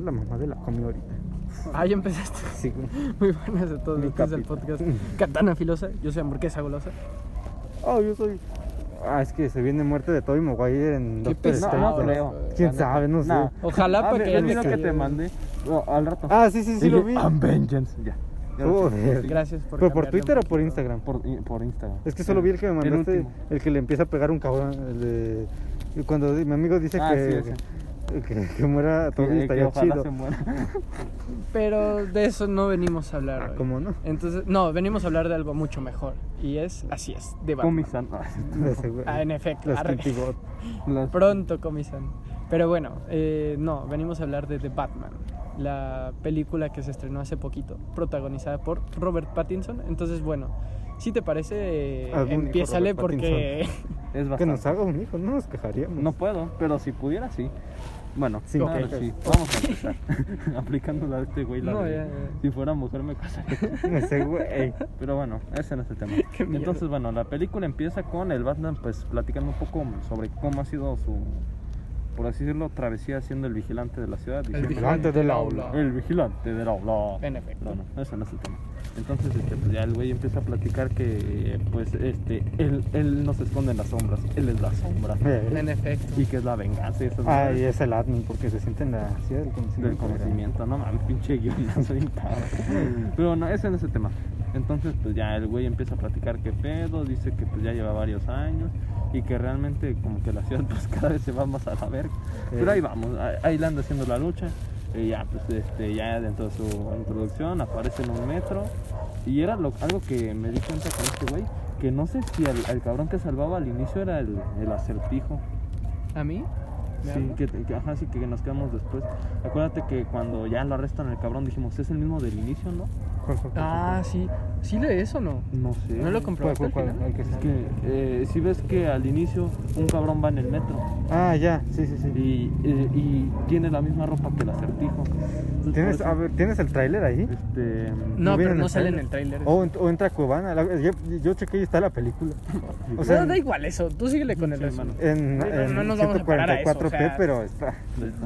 Más la mamá de la comió ahorita. Ah, ya empezaste. Sí. Muy buenas a todos los del podcast. Katana filosa, yo soy hamburguesa golosa. Oh, yo soy. Ah, es que se viene muerte de Tobey Maguire en Qué Doctor pesado. Strange. no creo. ¿Quién sabe? No sé. Nah. Ojalá Ah, para que ve me que te quede. mandé no, al rato. Ah, sí, sí, sí, lo vi. "I'm vengeance", Ya. Ya lo Joder. Gracias por ¿Pero por cambiarle Twitter un o por poquito. Instagram? Por, por Instagram. Es que solo vi el que me El mandaste, último. el que le empieza a pegar un cabrón. El de... y Cuando mi amigo dice Ah, que, sí, ese. que, que muera Que, Toby, que estaría ojalá chido. se muera. Pero de eso no venimos a hablar. Ah, hoy. ¿cómo no? Entonces, no, venimos a hablar de algo mucho mejor. Y es, así es, de Batman. Comisan. Güey. Ah, en efecto. Las- Pronto, comisan. Pero bueno, eh, no, venimos a hablar de The Batman, la película que se estrenó hace poquito, protagonizada por Robert Pattinson. Entonces, bueno, si te parece, hijo empiézale porque... Es Que bastante. nos haga un hijo, no nos quejaríamos. No puedo, pero si pudiera, sí. Bueno, Sí, nada, ok. sí. Vamos a empezar. Aplicándola a este güey. La No, de, ya, ya. Si fuera mujer me casaría. Ese güey. Pero bueno, ese no es el tema. Entonces, bueno, la película empieza con el Batman, pues platicando un poco sobre cómo ha sido su, por así decirlo, travesía siendo el vigilante de la ciudad. diciendo- vigilante del aula. El vigilante del aula. En efecto. No, no, ese no es el tema. Entonces, este, pues ya el güey empieza a platicar que, pues, este, él, él no se esconde en las sombras, él es la sombra. En efecto. Y que es la venganza y esas Ah, y es el admin porque se siente en la ciudad del conocimiento. del conocimiento, no mames, pinche guionazo. Pero no, ese no es el tema. Entonces, pues ya el güey empieza a platicar qué pedo, dice que pues ya lleva varios años y que realmente como que la ciudad pues cada vez se va más a la verga. Pero ahí vamos, ahí- le anda haciendo la lucha. Y ya, pues este, ya dentro de su introducción aparece en un metro. Y era lo- algo que me di cuenta con este güey, que no sé si el, el cabrón que salvaba al inicio era el, el acertijo. ¿A mí? ¿Me Sí, que, que- ajá, sí, que nos quedamos después. Acuérdate que cuando ya lo arrestan al cabrón dijimos, es el mismo del inicio, ¿no? ¿Cuál, cuál, cuál, Ah, sí. ¿Sí lee eso o no? No sé. ¿No lo cuál, comprobaste al cuál, final? cuál? El que Es sale. que eh, si ves que al inicio un cabrón va en el metro Ah, ya, sí, sí, sí. y, eh, y tiene la misma ropa que el acertijo. Entonces, ¿Tienes, a ver, ¿Tienes el tráiler ahí? este, No, ¿No viene pero no sale en el tráiler. O, o entra Cuevana. la- yo, yo chequé y está la película. O sea, no, da igual eso. Tú síguele con el hermano. en, No, en no nos vamos a parar a eso, 144p, o sea, pero está.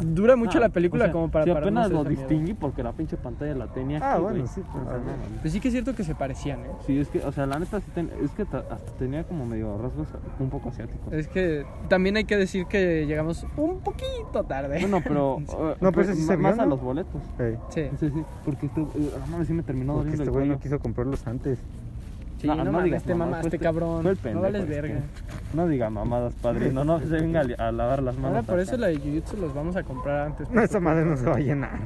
Dura mucho Ah, la película o sea, como para si apenas lo distinguí porque la pinche pantalla la tenía Ah, aquí, bueno, sí, pues, Ah, no. Pues sí que es cierto que se parecían, ¿eh? Sí, es que, o sea, la neta sí ten- es que ta- hasta tenía como medio rasgos un poco asiáticos. Es que también hay que decir que llegamos un poquito tarde. Bueno, pero. eh, No, pero pues, sí ma- se vio, Más a ¿no? los boletos. Sí, Sí, sí, porque esto, eh, no mames, sí me terminó porque doliendo este el güey no quiso comprarlos antes. sí, No, no, no mames, digas te mamadas, mamaste, este- cabrón. fue el no pendejo vales este. verga. No diga mamadas, padrino, no se venga a lavar las manos. Ahora por acá. eso la de Jujutsu los vamos a comprar antes. No, esa madre no se va a llenar.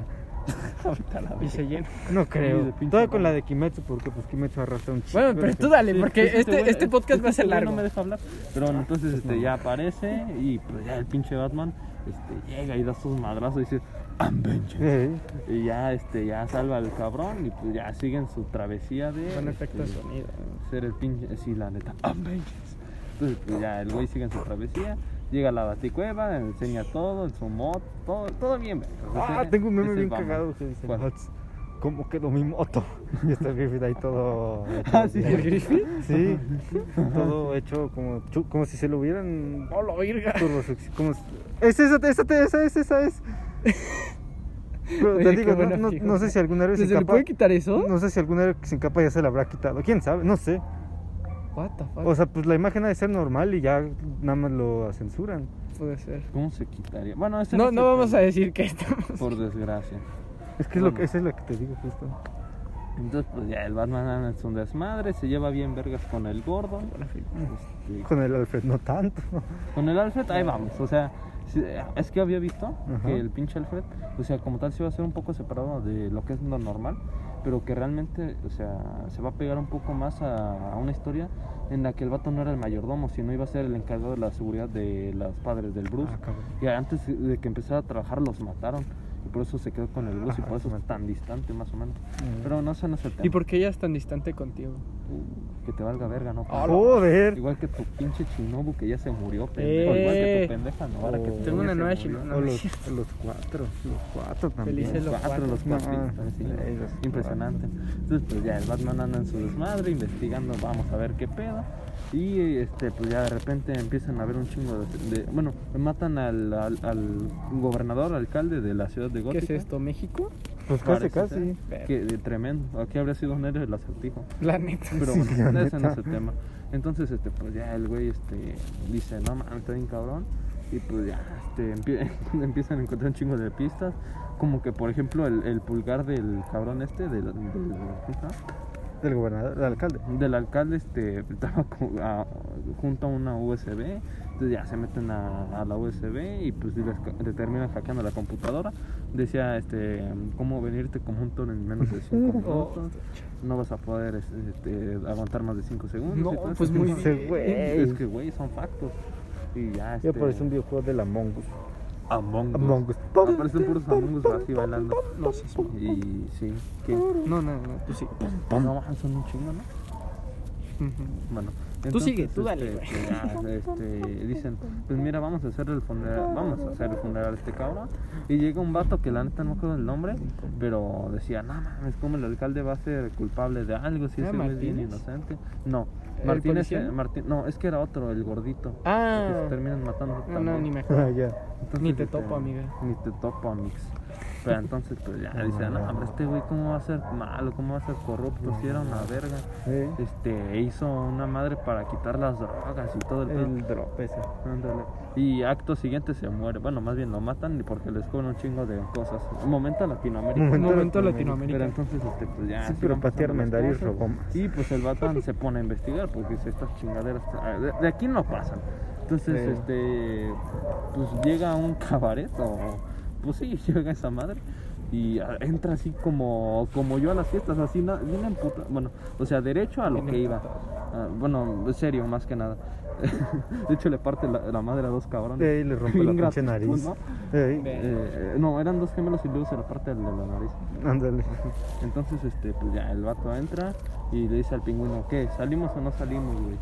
Ahorita la Y se llena. No creo. Todavía con la de Kimetsu, porque pues Kimetsu arrastra un chico. Bueno, pero tú dale, porque pues, este, este podcast va a ser este largo. No me deja hablar. Pero bueno, entonces este, ya aparece y pues ya el pinche Batman este, llega y da sus madrazos y dice, I'm vengeance". Y ya, este, ya salva al cabrón y pues ya siguen su travesía de. Con efecto de este, sonido. ser el pinche, sí, la neta, I'm vengeance. Entonces, pues ya el güey sigue en su travesía, llega a la baticueva, enseña todo, en su mod, todo, todo bien. Ah, ese- tengo un meme bien vamos. cagado que dice: ¿Cuál? "Mats, ¿Cómo quedó mi moto? Y está el Griffith ahí todo. Ah, sí, el Griffith. Sí, todo hecho como, como si se lo hubieran. ¡Oh, la virga! Como si- es esa, esa, esa, es, esa es. Pero Oye, te digo, no, no, no sé si alguna vez ¿Se sin le capa. puede quitar eso? No sé si alguna vez sin capa ya se la habrá quitado. ¿Quién sabe? No sé. What the fuck? O sea, pues la imagen ha de ser normal y ya nada más lo censuran. puede ser. ¿Cómo se quitaría? Bueno, este No, es no vamos a decir que estamos. Por desgracia. Es que es lo que, eso es lo que te digo justo. Entonces, pues ya el Batman en su desmadre, se lleva bien vergas con el gordo. este, Con el Alfred no tanto. Con el Alfred, ahí vamos. O sea, es que había visto Ajá. que el pinche Alfred, o sea, como tal, se va a ser un poco separado de lo que es lo normal, pero que realmente, o sea, se va a pegar un poco más a, a una historia en la que el vato no era el mayordomo, sino iba a ser el encargado de la seguridad de los padres del Bruce. Ah. Y antes de que empezara a trabajar, los mataron. Y por eso se quedó con el Bruce y Ajá, por eso es tan distante, más o menos. Mm. Pero no, ese no es el tema. ¿Y por qué ella es tan distante contigo? Que te valga verga, ¿no? Ah, Joder. Igual que tu pinche Chinobu que ya se murió, pendejo. Igual que Eh. tu pendeja, ¿no? Ahora que Oh. tu Tengo una nueva. Chinobu. O los, cuatro. Los cuatro también. Felices Los los cuatro, los cuatro. eh, los Impresionante. Entonces, pues ya el Batman anda en su desmadre, investigando, vamos a ver qué pedo. Y este, pues ya de repente empiezan a haber un chingo de. de- bueno, matan al, al, al gobernador, alcalde de la ciudad de ¿Qué Gótica. es esto, México? Pues casi, Parece casi. Que, de tremendo. Aquí habría sido un héroe el acertijo. La neta. Pero Sí, bueno, la ese no es el tema. Entonces, este, pues ya el güey este, dice, no mames, está bien cabrón. Y pues ya este, empie- empiezan a encontrar un chingo de pistas. Como que, por ejemplo, el, el pulgar del cabrón este, del, del, ¿cómo se llama? Del gobernador, del alcalde. del alcalde este, estaba co- a- junto a una USB. Entonces ya se meten a, a la USB y pues les, terminan hackeando la computadora. Decía, este, cómo venirte como un toro en menos de 5 Oh. minutos. No vas a poder este, aguantar más de 5 segundos. No, y todo pues muy bien. güey. Es que, güey, son factos. Y ya, este... Ya parece un videojuego del Among Us. Among Us. Among Us. Aparecen puros Among Us así bailando. No sé. sí. Y sí, que... No, no, no, tú sí. No, son un chingo, ¿no? Ujú. Tú sigue, tú dale, este, pues este, dicen, pues mira, vamos a hacer el funeral, vamos a hacer el funeral a este cabrón. Y llega un vato que la neta no me acuerdo el nombre, pero decía, no mames, como el alcalde va a ser culpable de algo si ¿Era ese güey es bien inocente. No, ¿El Martínez, eh, Martín, no, es que era otro, el gordito. que Ah, se terminan matando. no, también. no, ni me acuerdo. Ah. Entonces, Ni te este, topo, amiga. Ni te topo, amix. Pero entonces, pues ya dice, no, hombre, este güey, ¿cómo va a ser malo? ¿Cómo va a ser corrupto? Si era una verga. Eh, Este, hizo una madre para quitar las drogas y todo el pedo. el drop ese. Ándale. Y acto siguiente se muere. Bueno, más bien lo matan porque les cobran un chingo de cosas. Un momento Latinoamérica. Momento momento Pero Latinoamérica. entonces, este, pues ya. Sí, pero van para ti pasando las Armendáriz cosas. robó más. Y pues el Batman se pone a investigar porque dice, estas chingaderas de, de aquí no pasan. Entonces, Sí. este, pues llega a un cabaret o, pues sí, llega esa madre y ah, entra así como, como yo a las fiestas, así, bien emputa- bueno, o sea, derecho a lo que iba. Ah, bueno, en serio, más que nada. de hecho, le parte la, la madre a dos cabrones. Eh, y le rompe la pinche nariz. ¿no? Eh. Eh, no, eran dos gemelos y luego se la parte de la nariz. ándale. Entonces, este, pues ya el vato entra y le dice al pingüino, ¿qué? ¿Salimos o no salimos, güey?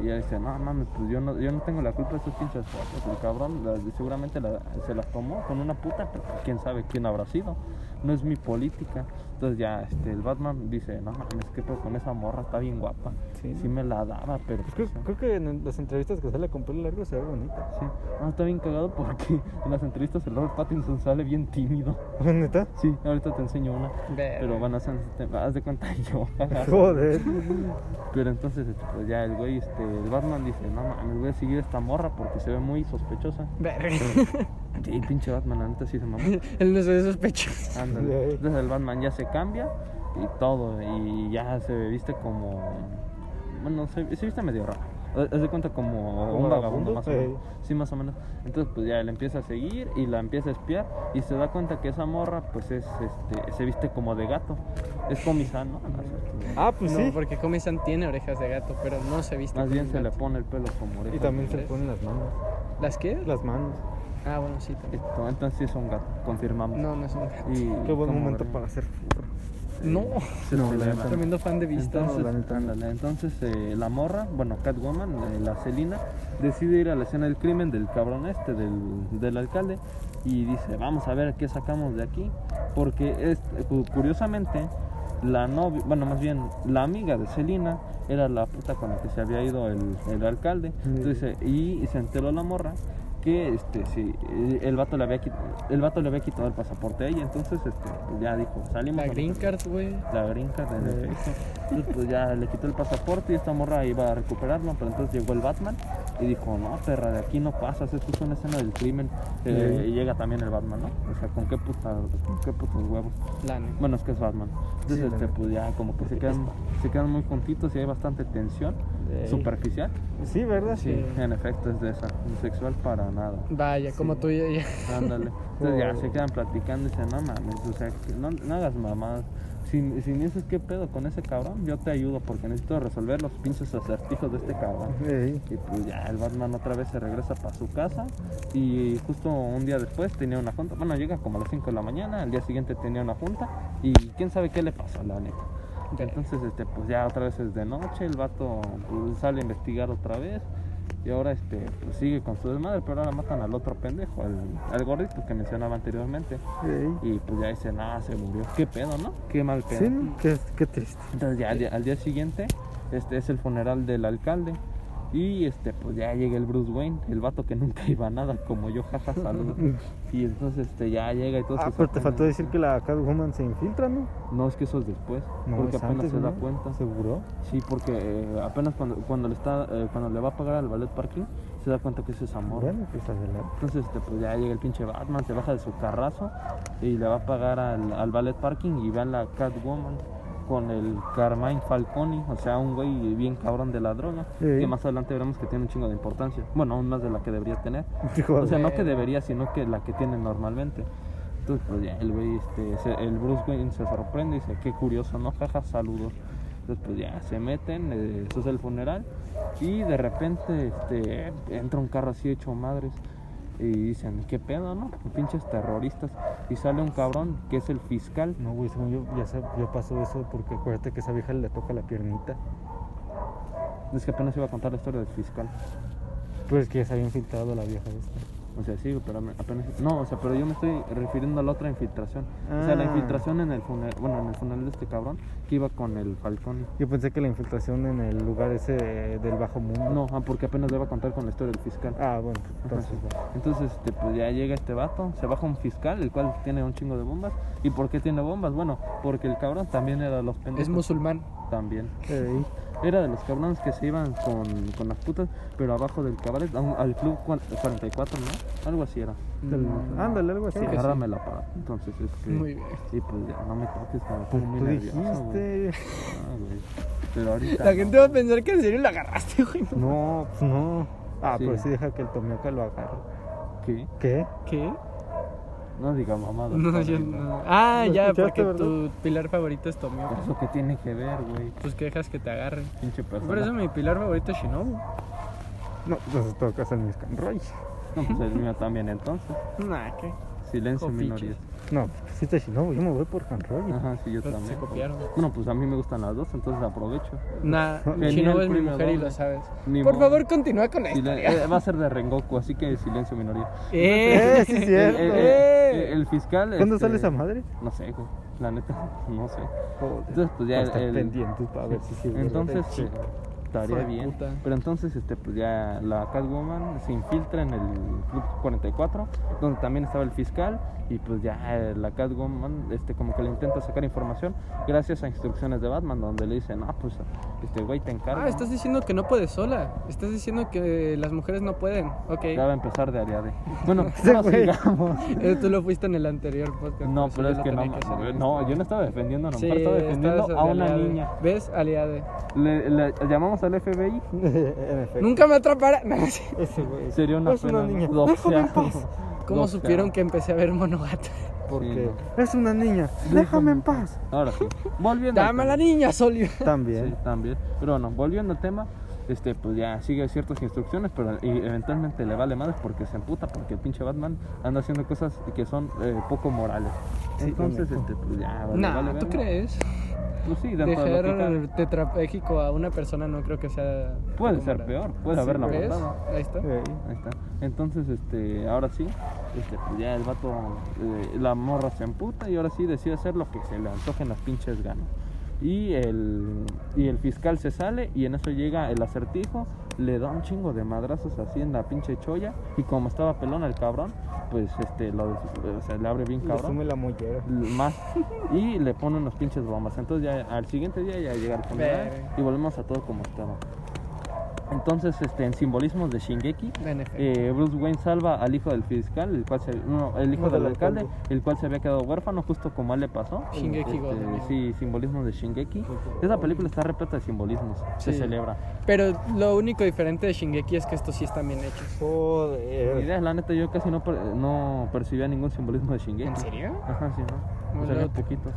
Y ella dice, no mames, pues yo no, yo no tengo la culpa de esas pinches fotos. El cabrón seguramente la- se las tomó con una puta, pero quién sabe quién habrá sido. No es mi política. Entonces ya este, el Batman dice, no mames, que pues con esa morra está bien guapa. Sí, Sí, me la daba, pero Pues creo, pues, creo que en las entrevistas que sale con pelo largo se ve bonita. sí. No, está bien cagado porque en las entrevistas el Robert Pattinson sale bien tímido. ¿Neta? Sí, ahorita te enseño una. Pero van a hacer, haz de cuenta yo. Joder. Pero entonces, este, pues ya el güey, este, el Batman dice, no mames, voy a seguir esta morra porque se ve muy sospechosa. Verga. Sí, pinche Batman, la neta sí se mamó. Él no se ve sospechoso. Ándale. Entonces el Batman ya se cambia y todo, y ya se viste como, bueno, se, se viste medio raro. Haz de cuenta como ¿Como un vagabundo más o Sí. menos. Sí, más o menos. Entonces pues ya él empieza a seguir y la empieza a espiar y se da cuenta que esa morra pues es, este, se viste como de gato. Es comisán, ¿no? Ah, pues no, sí. porque Comisan tiene orejas de gato, pero no se viste. Más bien se le gato. pone el pelo como oreja. Y también se le ponen las manos. ¿Las qué? Las manos. Ah, bueno, sí, también. Esto, entonces sí es un gato, confirmamos. No, no es un gato. Y Qué buen momento para hacer furro. No. Se No, la neta. Tremendo fan de vistas. Entonces, la no. entonces eh, la morra, bueno, Catwoman, eh, la Celina, decide ir a la escena del crimen del cabrón este, del, del alcalde, y dice, vamos a ver qué sacamos de aquí, porque es, cu- curiosamente, la novia, bueno, más bien, la amiga de Celina era la puta con la que se había ido el, el alcalde, entonces, y, y se enteró la morra que este sí eh, el vato le había quitado, el vato le había quitado el pasaporte a ella entonces este pues ya dijo salimos La green card, güey. la green card, en efecto. Entonces, pues ya le quitó el pasaporte y esta morra iba a recuperarlo, pero entonces llegó el Batman y dijo, no, perra, de aquí no pasas, esto es una escena del crimen. Eh, Sí. Y llega también el Batman, ¿no? O sea, ¿con qué, puta, con qué putos huevos? La neta. Bueno, es que es Batman. Entonces, Sí, este, pues ya como que se quedan, se quedan muy juntitos y hay bastante tensión superficial. Sí, ¿verdad? Sí. En efecto, es de esa, sexual para nada. Vaya, como tú y ella. Ándale. Entonces ya se quedan platicando y dicen, no mames, o sea, que no, no hagas mamadas. Si, si ni dices qué pedo con ese cabrón, yo te ayudo porque necesito resolver los pinches acertijos de este cabrón. Y pues ya el Batman otra vez se regresa para su casa y justo un día después tenía una junta. Bueno, llega como a las 5 de la mañana, al día siguiente tenía una junta y quién sabe qué le pasó, la neta. Entonces, este, pues ya otra vez es de noche, el vato pues, sale a investigar otra vez y ahora este, pues, sigue con su desmadre, pero ahora matan al otro pendejo, al, al gordito que mencionaba anteriormente. Y pues ya dice, nada, se murió. Qué pedo, ¿no? Qué mal pedo. Sí. Qué, qué triste. Entonces ya al día, al día siguiente este es el funeral del alcalde Y este, pues ya llega el Bruce Wayne, el vato que nunca iba a nada, como yo, jaja, saludos. y entonces este, ya llega y todo Ah, pero te faltó decir que la Catwoman se infiltra, ¿no? No, es que eso es después, No, porque es apenas antes, se da ¿no? cuenta. ¿Seguro? Sí, porque eh, apenas cuando, cuando le está eh, cuando le va a pagar al ballet parking, se da cuenta que ese es amor. Bueno, pues. Entonces, este, pues ya llega el pinche Batman, se baja de su carrazo y le va a pagar al, al ballet parking y vean la Catwoman con el Carmine Falcone, o sea, un güey bien cabrón de la droga, Sí. que más adelante veremos que tiene un chingo de importancia. Bueno, aún más de la que debería tener. O sea, no que debería, sino que la que tiene normalmente. Entonces, pues ya el güey, este, el Bruce Wayne se sorprende y dice, qué curioso, ¿no? Jaja, saludos. Entonces, pues ya se meten, eh, eso es el funeral, y de repente este, entra un carro así hecho madres. Y dicen, ¿qué pedo, no? Pinches terroristas. Y sale un cabrón que es el fiscal. No, güey, según yo ya, se- ya pasó eso porque acuérdate que esa vieja le toca la piernita. Es que apenas iba a contar la historia del fiscal. Pues que ya se había infiltrado la vieja esta. O sea, sí, pero apenas... No, o sea, pero yo me estoy refiriendo a la otra infiltración. O sea, la Ah. infiltración en el funeral... Bueno, en el funeral de este cabrón que iba con el Falcón. Yo pensé que la infiltración en el lugar ese del bajo mundo. No, ah, porque apenas le va a contar con la historia del fiscal. Ah, bueno, Ajá, entonces sí. va. Entonces, este, pues ya llega este vato, se baja un fiscal, el cual tiene un chingo de bombas. ¿Y por qué tiene bombas? Bueno, porque el cabrón también era los pendejos. Es musulmán. También. Ey, Era de los cabrones que se iban con, con las putas, pero abajo del cabaret, un- al club cuan- 44, ¿no? Algo así era. del- Mm, ándale, algo así. que sí. Agárrame la para. Entonces, este. Muy bien. Y pues ya, no me toques, que me Pues pongo muy tú nervioso, güey. dijiste. Ah, güey. Pero ahorita. La no. gente va a pensar que en serio lo agarraste, güey. No, pues no. Ah, Sí. pero sí deja que el Tomioka lo agarre. ¿Qué? ¿Qué? ¿Qué? No diga mamada. No, yo no. no. Ah, ¿Lo ya, porque tu pilar favorito es Tomioka. ¿Eso qué tiene que ver, güey? Pues que dejas que te agarre. Pinche persona. Por eso mi pilar favorito es Shinobu. No, entonces tengo que hacer mis Roy. No, pues el mío también, entonces. Nah, ¿qué? Silencio, Jopiches. minoría. No, sí te Shinobu, yo me voy por Hanroy. Ajá, sí, yo también. se copiaron. Bueno, pues a mí me gustan las dos, entonces aprovecho. Nah, Shinobu es mi mujer y doble. lo sabes. Ni Por modo. favor, continúa con la historia. eh, va a ser de Rengoku, así que silencio, minoría. Eh, sí, El, cierto. el- Eh. el- el fiscal. ¿Cuándo este, sale esa madre? No sé, güey. La neta, no sé. Joder. Entonces, pues ya el- pendientes para ver si sí. Entonces, Sí. Estaría bien. puta. Pero entonces, este, pues ya la Catwoman se infiltra en el Club 44, donde también estaba el fiscal, y pues ya eh, la Catwoman, este, como que le intenta sacar información gracias a instrucciones de Batman, donde le dicen, ah, pues, este güey te encarga. Ah, estás diciendo que no puedes sola. Estás diciendo que las mujeres no pueden. Ok. Ya va a empezar de Ariade. Bueno, no sigamos. Eh, Tú lo fuiste en el anterior podcast. No, por eso pero es que no, en no, yo no estaba defendiendo a una Sí, estaba defendiendo a una aliade. niña. ¿Ves? Aliade. Le, le llamamos al FBI. Nunca me atrapará. No, sí. Ese güey. sería una Es una pena, ¿no? niña. Doce Déjame en paz. ¿Cómo supieron que empecé a ver Monogatari? Porque Sí, es una niña. Déjame en paz. Ahora sí, volviendo. Dame a la niña, Solio. También. Sí, también. Pero bueno, volviendo al tema, este, pues ya sigue ciertas instrucciones, pero y eventualmente le vale madres porque se emputa, porque el pinche Batman anda haciendo cosas que son eh, poco morales. Sí, Entonces, este, pues ya vale, Nah, vale ¿tú verga. crees? Pues sí, de Dejar cabe. tetrapléjico a una persona no creo que sea. Puede ser moral. peor, puede Sí, haberla ¿Ves? matado. Ahí está. Ahí está. Entonces, este, ahora sí, este, pues ya el vato, eh, la morra se emputa y ahora sí decide hacer lo que se le antojen las pinches ganas. Y el, y el fiscal se sale y en eso llega el acertijo, le da un chingo de madrazos así en la pinche cholla y como estaba pelón el cabrón, pues este, lo, o sea, le abre bien Le cabrón. sume la mollera. Más y le pone unos pinches bombas. Entonces ya al siguiente día ya llega el funeral y volvemos a todo como estaba. Entonces, este, en simbolismos de Shingeki, eh, Bruce Wayne salva al hijo del fiscal, el cual se, no, el hijo No, del alcalde, el cual se había quedado huérfano justo como a él le pasó. Shingeki Este. Sí, simbolismos de Shingeki. Esa película está repleta de simbolismos, se Sí. celebra. Pero lo único diferente de Shingeki es que estos sí están bien hechos. Joder. idea, la neta, yo casi no, per- no percibía ningún simbolismo de Shingeki. ¿En serio? Ajá, sí, no. Muy O sea, poquitos.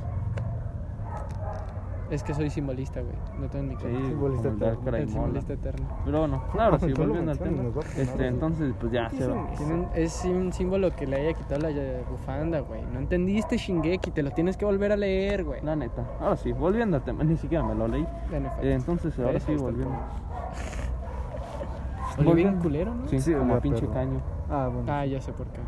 Es que soy simbolista, güey. No tengo ni Sí, cuenta. Simbolista como el de eterno. El simbolista eterno. Pero bueno, ahora sí, volviendo al tema. Este, entonces, pues ya se va. Es un símbolo que le haya quitado la bufanda, güey. No entendiste Shingeki, te lo tienes que volver a leer, güey. La neta. Ahora sí, volviendo al tema, ni siquiera me lo leí. En. Eh, entonces, ahora sí, volviendo. Olió bien volviendo. culero, ¿no? Sí, Sí, como pinche caño. Ah, bueno. Ah, ya sé por qué.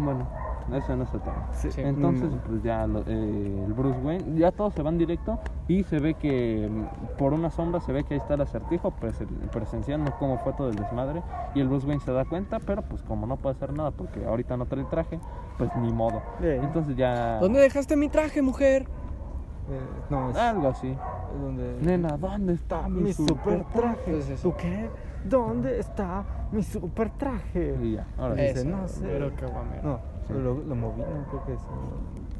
Bueno, ese no es el tema. Sí. Sí. Entonces, Mm. pues ya lo- eh, el Bruce Wayne, ya todos se van directo y se ve que mm, por una sombra se ve que ahí está el acertijo presen- presenciando cómo fue todo el desmadre y el Bruce Wayne se da cuenta, pero pues como no puede hacer nada porque ahorita no trae el traje, pues ni modo. Entonces ya... ¿Dónde dejaste mi traje, mujer? Eh, no, es Algo así. Donde... Nena, ¿dónde está mi, mi super traje. Pues eso. ¿Tú qué? ¿Dónde está mi super traje? Y ya, ahora. Dice, no sé. pero qué guamero. No, Sí. lo, lo moví, no creo que sí.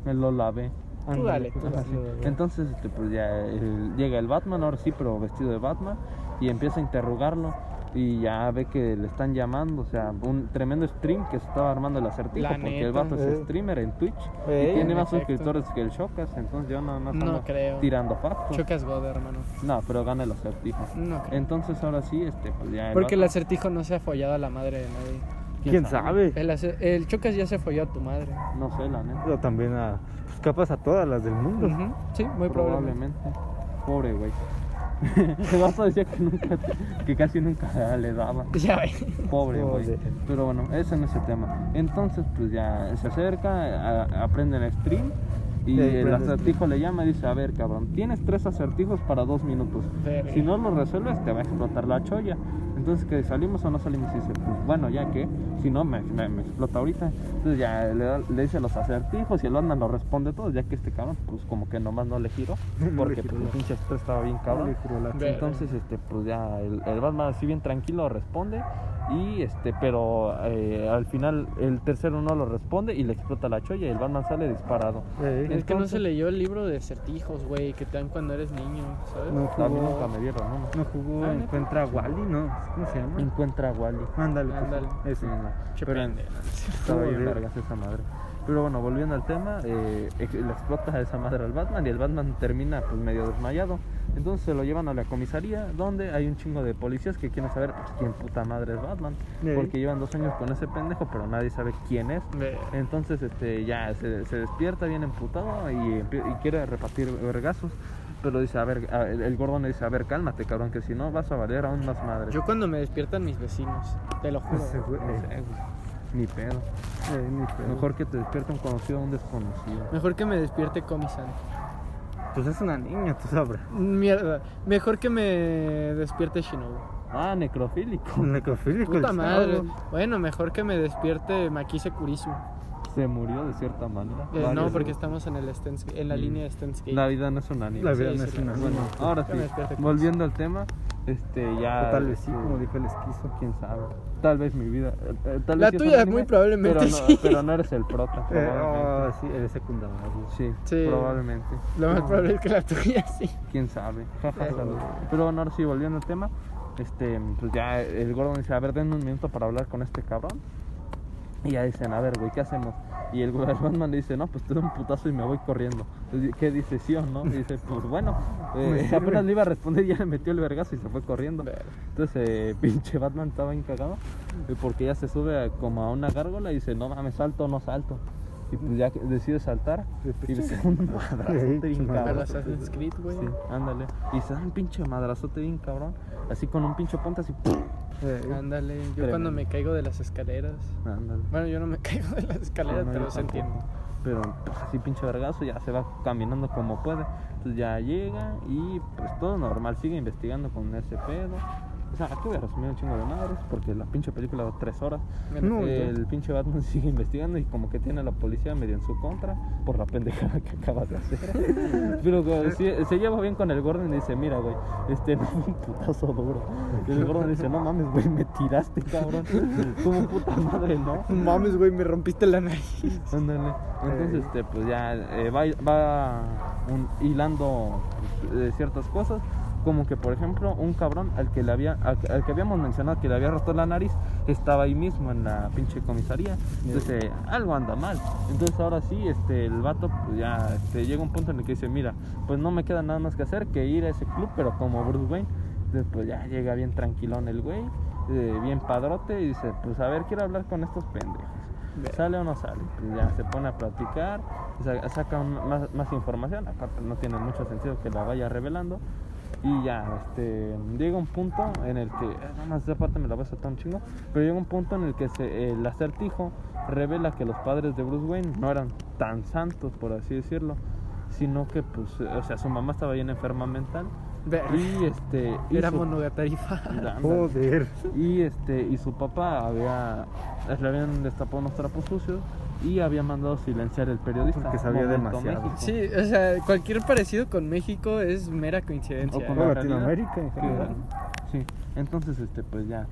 Me lo lavé. Tú dale, pues, tú dale. Entonces, este, pues ya el- llega el Batman, ahora sí, pero vestido de Batman, y empieza a interrogarlo. Y ya ve que le están llamando, o sea, un tremendo stream que se estaba armando el acertijo, La porque el vato Eh. es streamer en Twitch Eh, y tiene en más efecto. suscriptores que el Shocas, entonces yo no, no, No ando creo. tirando factos. Chocas God, hermano. No, pero gana el acertijo. No creo. Entonces ahora sí, este, pues ya. Porque el acertijo no se ha follado a la madre de nadie. ¿Quién sabe? El, ace- el Chocas ya se folló a tu madre. No sé, la neta. Pero también a, pues, capas a todas las del mundo. Ujú, Sí, muy probablemente. Probablemente. Pobre güey. el vato decía que nunca, que casi nunca le daba. Ya. Pobre, güey. Pero bueno, ese no es el tema. Entonces, pues ya se acerca, a- aprende el stream. Y Sí, el acertijo le llama y dice, a ver, cabrón, tienes tres acertijos para dos minutos. Si no los resuelves, te va a explotar la cholla. Entonces, que salimos o no salimos? Y dice, pues bueno, ya que, si no, me, me- me explota ahorita. Entonces ya le, le dice los acertijos y el Batman los responde todos, ya que este cabrón, pues como que nomás no le giró. No le Porque giró pues, el la- pinche estrés estaba bien cabrón. Le giró la Verga. Entonces, este, pues ya el, el Batman así bien tranquilo responde y este, pero eh, al final el tercero no lo responde y le explota la cholla y el Batman sale disparado. Eh, Es que no se leyó el libro de certijos, güey, que te dan cuando eres niño, ¿sabes? No A mí jugó, nunca me dieron, ¿no? no jugó Ah. Encuentra a Wally, ¿no? ¿Cómo se llama? Encuentra a Wally. Ándale, pues, Ándale. ese. Che Pero estaba bien vergas esa madre. Pero bueno, volviendo al tema, eh, le explota a esa madre al Batman y el Batman termina pues medio desmayado. Entonces se lo llevan a la comisaría donde hay un chingo de policías que quieren saber quién puta madre es Batman. Porque llevan dos años con ese pendejo, pero nadie sabe quién es. Entonces este ya se, se despierta bien emputado y, y quiere repartir vergazos. Pero dice, a ver, a- el, el Gordon le dice, a ver, cálmate, cabrón, que si no vas a valer aún más madre. Yo cuando me despiertan mis vecinos, te lo juro. Ese güey, No sé, güey. Ni pedo. eh, ni pedo. Mejor que te despierte un conocido a un desconocido. Mejor que me despierte Comisan. Pues es una niña, tú sabrás. Mierda. Mejor que me despierte Shinobu. Ah, necrofílico. Necrofílico. Puta madre. Bueno, mejor que me despierte Makise Kurisu. Se murió de cierta manera. Eh, no, porque estamos en, el Stens- en la Mm. línea de Stens Gate. La vida no es un anime. La vida Sí, no es la- una Bueno, ahora me sí, volviendo al tema, este ya. O tal vez sí, este, como dijo el esquizo. Quién sabe. Tal vez mi vida. eh, eh, tal La vez un tuya, anime, muy probablemente pero no, sí. Pero no eres el prota. Eh, probablemente. oh, sí, eres secundario. Sí, Sí. probablemente. Lo más probable es que la tuya sí. Quién sabe. Pero- bueno, ahora sí, volviendo al tema. Este, pues ya el Gordon dice, a ver, denme un minuto para hablar con este cabrón. Y ya dicen, a ver, güey, ¿qué hacemos? Y el, Batman le dice, no, pues te doy un putazo y me voy corriendo. ¿Qué dice, sí o no? Y dice, pues bueno, eh, apenas le iba a responder y ya le metió el vergazo y se fue corriendo. Entonces, eh, pinche Batman estaba bien cagado eh, porque ya se sube a- como a una gárgola y dice, no mames, salto o no salto. Y pues ya que decide saltar y un madrazote bien cabrón. Assassin's Creed, güey. Sí, ándale. Y se da un pinche madrazote bien cabrón. Así con un pinche ponte así. ¡pum! Ándale, yo Tremendo. cuando me caigo de las escaleras. Ándale. Bueno, yo no me caigo de las escaleras, No, pero se entiende. Pero pues, así pinche vergazo, ya se va caminando como puede. Entonces ya llega y pues todo normal, sigue investigando con ese pedo. O sea, aquí voy a resumir un chingo de madres porque la pinche película da tres horas. No, el pinche Batman sigue investigando y como que tiene a la policía medio en su contra por la pendejada que acaba de hacer. Pero güey, sí, se lleva bien con el Gordon y dice, mira güey, este no un putazo duro. Y el Gordon dice, no mames güey, me tiraste cabrón. Como puta madre, ¿no? Mames, güey, me rompiste la nariz. Ándale. Entonces, este, pues ya eh, va, va un- hilando eh, ciertas cosas. Como que, por ejemplo, un cabrón al que le había, al, al que habíamos mencionado que le había roto la nariz, estaba ahí mismo en la pinche comisaría. Entonces, eh, algo anda mal. Entonces, ahora sí, este, el vato, pues ya este, llega un punto en el que dice: Mira, pues no me queda nada más que hacer que ir a ese club, pero como Bruce Wayne. Entonces, pues ya llega bien tranquilón el güey, eh, bien padrote, y dice: Pues a ver, quiero hablar con estos pendejos. ¿Sale o no sale? Pues ya se pone a platicar, sa- saca más, más información, aparte no tiene mucho sentido que la vaya revelando. Y ya, este, llega un punto en el que, eh, nada más esa parte me la voy a saltar un chingo, pero llega un punto en el que se, el acertijo revela que los padres de Bruce Wayne no eran tan santos, por así decirlo, sino que, pues, eh, o sea, su mamá estaba bien enferma mental Ver- y este... y Era su- monogatari fan. Ándale. Joder. Y este y su papá había le habían destapado unos trapos sucios y había mandado silenciar el periodista. Porque sabía Momento demasiado. México. Sí, o sea, cualquier parecido con México es mera coincidencia. O con la Latinoamérica en general. Sí, entonces este pues ya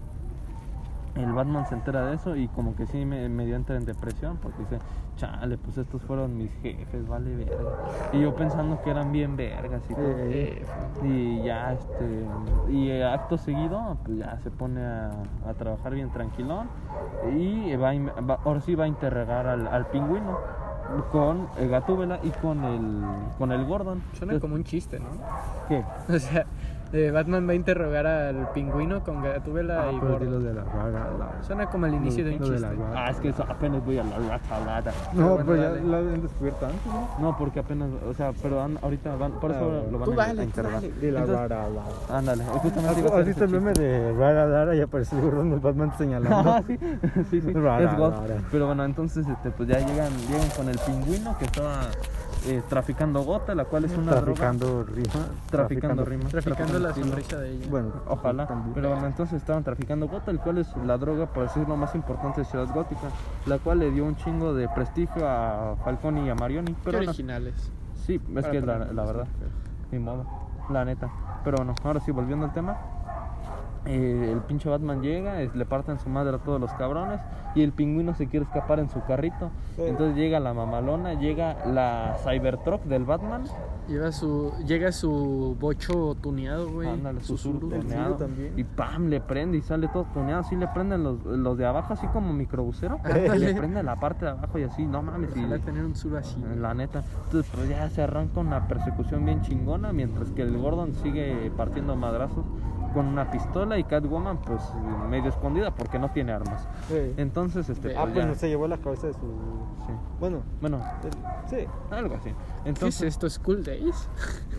el Batman se entera de eso y como que sí me, medio entra en depresión porque dice, chale, pues estos fueron mis jefes, vale verga. Y yo pensando que eran bien vergas y todo. Eh, Y ya, este, y acto seguido, pues ya se pone a, a trabajar bien tranquilón y va, va- ahora sí va a interrogar al, al pingüino con el Gatúbela y con el, con el Gordon. suena Entonces, como un chiste, ¿no? ¿Qué? O sea, eh, Batman va a interrogar al pingüino con Gatúbela Ah, y pero di Gordon. lo de la rara. la- Suena como el inicio de un de chiste. la. Ah, es que eso apenas voy a la ratalada. No, bueno, pero ya lo habían descubierto antes, ¿no? No, porque apenas, o sea, pero an- ahorita van, por eso Ah, lo van Tú a, dale, a tú interrogar. dale. De la rara, rara. Ándale, justamente ¿Has iba a has visto el meme de Rara Rara y aparece el gordón del Batman señalando? Ah, sí, sí, sí. Rara, es God. Pero bueno, entonces este, pues ya llegan, llegan con el pingüino que estaba eh, traficando gota, la cual es una droga. Traficando rima. Traficando rimas. Traficando la sonrisa de ella. Bueno, Ojalá. también. Pero bueno, entonces estaban traficando gota, el cual es la droga, por decirlo más importante de Ciudad Gótica, la cual le dio un chingo de prestigio a Falcone y a Marioni. Qué Pero bueno, originales. sí, es Para que la, la verdad, ni modo, la neta. Pero bueno, ahora sí, volviendo al tema. Eh, el pinche Batman llega, es- le parten su madre a todos los cabrones y el pingüino se quiere escapar en su carrito. Sí. Entonces llega la mamalona, llega la Cybertruck del Batman, Lleva su, llega su bocho tuneado, güey. ándale, su sur tuneado, también. y pam, le prende y sale todo tuneado, así le prenden los, los de abajo, así como microbusero, le prende la parte de abajo y así, no mames, y Ojalá tener un sur así. güey. la neta. Entonces, pues ya se arranca una persecución bien chingona, mientras que el Gordon sigue partiendo madrazos con una pistola y Catwoman, pues medio escondida porque no tiene armas. Sí. Entonces, este. Ah, pues, pues ya- no se llevó la cabeza de su. sí. Bueno, Bueno, el- sí, algo así. ¿Qué es Entonces, esto? ¿School Days?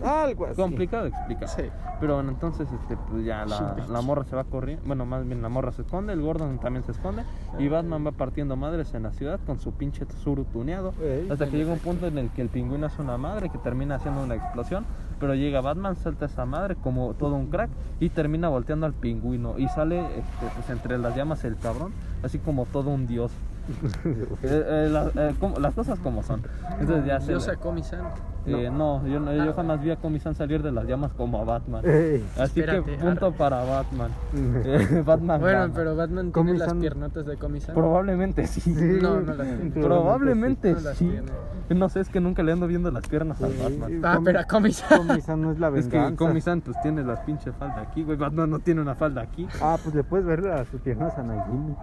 algo así. complicado explicar. Sí. Pero bueno, entonces este, pues ya la, la morra se va corriendo. Bueno, más bien la morra se esconde, el Gordon también se esconde. Y Batman va partiendo madres en la ciudad con su pinche suru tuneado. Ey, hasta que llega un punto en el que el pingüino hace una madre que termina haciendo una explosión. Pero llega Batman, salta esa madre como todo un crack y termina volteando al pingüino. Y sale este, pues, entre las llamas el cabrón, así como todo un dios. Eh, eh, la- eh, como- las cosas como son. Entonces ya se. Dios mi san. eh, no, yo, no- yo jamás vi a Comisan salir de las llamas como a Batman. Ey. Así Espérate, que punto arre. para Batman. Eh, Batman. Bueno, gana. pero Batman tiene Comisan- las piernotas de Comisan. Probablemente sí. Sí. No, no las tiene. Probablemente No las sí. tiene. No sé, es que nunca le ando viendo las piernas al. Batman. Ah, pero a Comisan. Comisan no es la Es venganza. que Comisan pues tiene las pinches falda aquí, güey. Batman no tiene una falda aquí. Ah, pues le puedes ver a sus piernas a Nagini.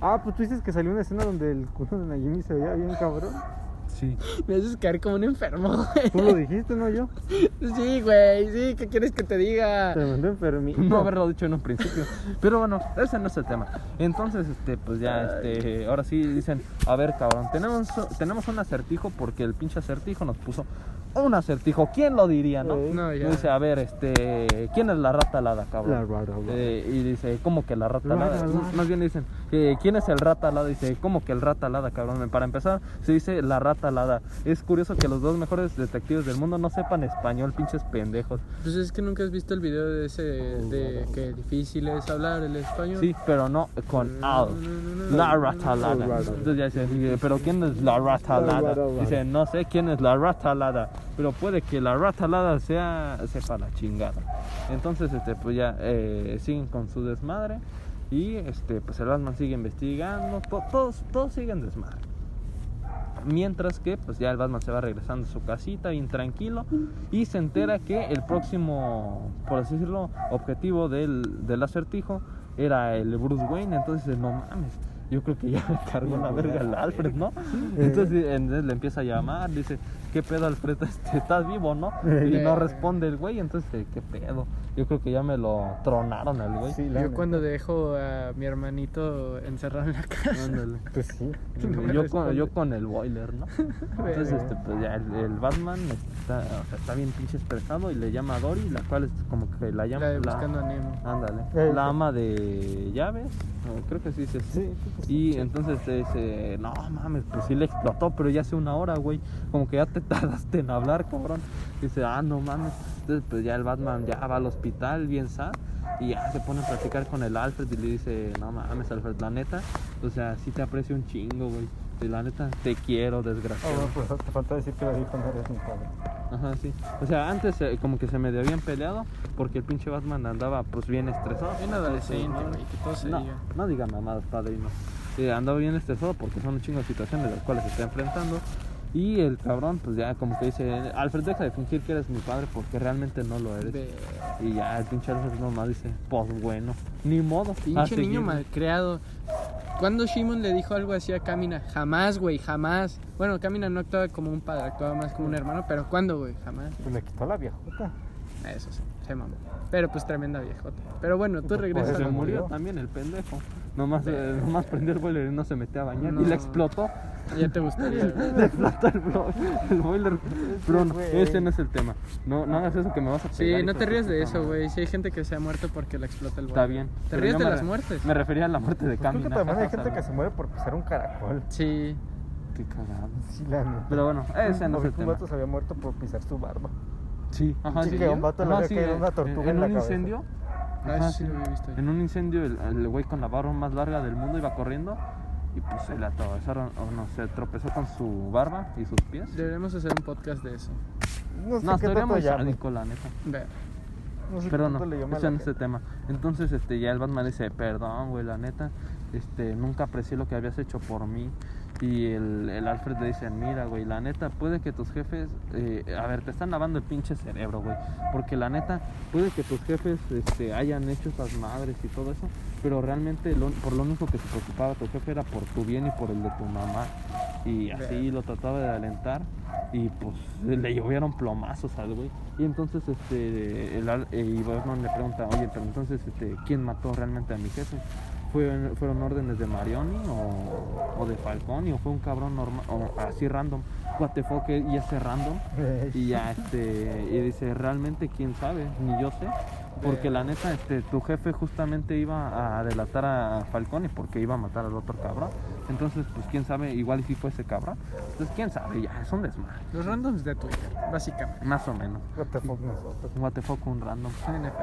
Ah, pues tú dices que salió una escena donde el culo de Nagini se veía bien cabrón. Sí. Me haces caer como un enfermo, güey. Tú lo dijiste, no yo. Sí, güey, sí, ¿qué quieres que te diga? Te mandé enfermito. No haberlo dicho en un principio. Pero bueno, ese no es el tema. Entonces, este, pues ya, este, ahora sí dicen, a ver, cabrón, tenemos, tenemos un acertijo porque el pinche acertijo nos puso un acertijo. ¿Quién lo diría, no? No, ya. Dice, a ver, este, ¿quién es la rata alada, cabrón? La rara. Eh, y dice, ¿cómo que la rata alada? Más bien dicen, eh, ¿quién es el rata alada? Dice, ¿cómo que el rata alada, cabrón? Para empezar, se dice la rata Es curioso que los dos mejores detectives del mundo no sepan español, pinches pendejos. Pues es que nunca has visto el video de ese, de que difícil es hablar el español. Sí, pero no con al. no, no, no. La rata alada. La rata. Entonces ya dice, dice, pero ¿quién es la rata La alada? rata alada. Dice, no sé quién es la rata alada, pero puede que la rata alada sea, sepa la chingada. Entonces, este, pues ya eh, siguen con su desmadre y este, pues el Batman sigue investigando, to- todos, todos siguen desmadre. Mientras que pues ya el Batman se va regresando a su casita bien tranquilo y se entera que el próximo, por así decirlo, objetivo del, del acertijo era el Bruce Wayne. Entonces dice, no mames, yo creo que ya me cargó la verga el Alfred, ¿no? Entonces, entonces le empieza a llamar, dice, ¿qué pedo Alfred? Este, ¿Estás vivo, no? Y no responde el güey, entonces, ¿qué pedo? yo creo que ya me lo tronaron al güey. Sí, Yo neta. cuando dejo a mi hermanito encerrado en la casa. Ándale. Pues sí. No yo, con, yo con el boiler, ¿no? Entonces, este, pues ya el, el Batman está, o sea, está bien pinche estresado y le llama a Dory, la cual es como que la llama. La de la- buscando a Nemo. ándale. Eh, la sí. ama de llaves, creo que sí. Sí, que sí. Y entonces te dice, no mames, pues sí le explotó, pero ya hace una hora, güey. Como que ya te tardaste en hablar, cabrón. Dice, ah, no mames. Entonces, pues ya el Batman ya va al hospital, bien sad. Y ya se pone a platicar con el Alfred y le dice, no mames, Alfred, la neta. O sea, sí te aprecio un chingo, güey. Y la neta, te quiero, desgraciado. bueno, pues te falta decir que lo dijo no eres mi padre. Ajá, sí. O sea, antes eh, como que se medio habían peleado porque el pinche Batman andaba pues bien estresado. Bien adolescente, güey, que todo se no, diga. no diga mamadas, padrino. Eh, andaba bien estresado porque son un chingo de situaciones las cuales se está enfrentando. Y el cabrón, pues ya como que dice, Alfred, deja de fingir que eres mi padre porque realmente no lo eres. Y ya el pinche Alfred nomás dice, pues bueno, ni modo. Pinche niño seguirle". malcriado. ¿Cuándo Shimon le dijo algo así a Kamina? Jamás, güey, jamás. Bueno, Kamina no actuaba como un padre, actuaba más como un hermano, pero ¿cuándo, güey? Jamás. Pues le quitó la viejota. Eso sí, se mamó. Pero pues tremenda viejota. Pero bueno, tú Pues, regresas pues, a Se murió. también el pendejo. Nomás, eh, nomás prendió el boiler y no se metió a bañar. No. Y le explotó. Ya te gustaría. Le explotó el, blo- el boiler. Pero no, ese no es el tema. No, no hagas eso que me vas a pegar. Sí, no te tu rías de eso, güey. Si hay gente que se ha muerto porque le explota el Está boiler. bien. ¿Te pero ríes de las muertes? Me refería a la muerte de Pues que Camina. también hay gente que se muere por pisar un caracol. Sí. Qué cagado. Sí, la neta. Pero bueno, ese no es el que un tema. vato se había muerto por pisar su barba. Sí, ajá, Sí, sí. que un vato le había caído eh, una tortuga en, en la un cabeza. incendio. Ah, Ajá, sí, lo había visto. En un incendio, el, el güey con la barba más larga del mundo iba corriendo y pues se le atravesaron, o no, se tropezó con su barba y sus pies. Deberíamos hacer un podcast de eso. No sé No, qué estaría sádico, la neta. No sé Pero no, tanto le llama a ese la no es el gente. tema. Entonces, este, ya el Batman dice, perdón, güey, la neta, este, nunca aprecié lo que habías hecho por mí. Y el, el Alfred le dice, mira, güey, la neta, puede que tus jefes, eh, a ver, te están lavando el pinche cerebro, güey. Porque la neta, puede que tus jefes este, hayan hecho esas madres y todo eso, pero realmente lo- por lo único que se preocupaba tu jefe era por tu bien y por el de tu mamá. Y así lo trataba de alentar y pues le llovieron plomazos al güey. Y entonces este el, eh, y Batman le pregunta, oye, pero entonces este, ¿quién mató realmente a mi jefe? ¿Fue- ¿Fueron órdenes de Marioni o, o de Falconi o fue un cabrón normal o así random? What the fuck, y ese random y ya este y dice realmente quién sabe ni yo sé porque la neta este tu jefe justamente iba a delatar a Falcone porque iba a matar al otro cabrón. Entonces pues quién sabe igual y si fue ese cabrón. Entonces quién sabe ya es un desmadre. Los randoms de Twitter, básicamente. más o menos. What the fuck nosotros. what the fuck un random.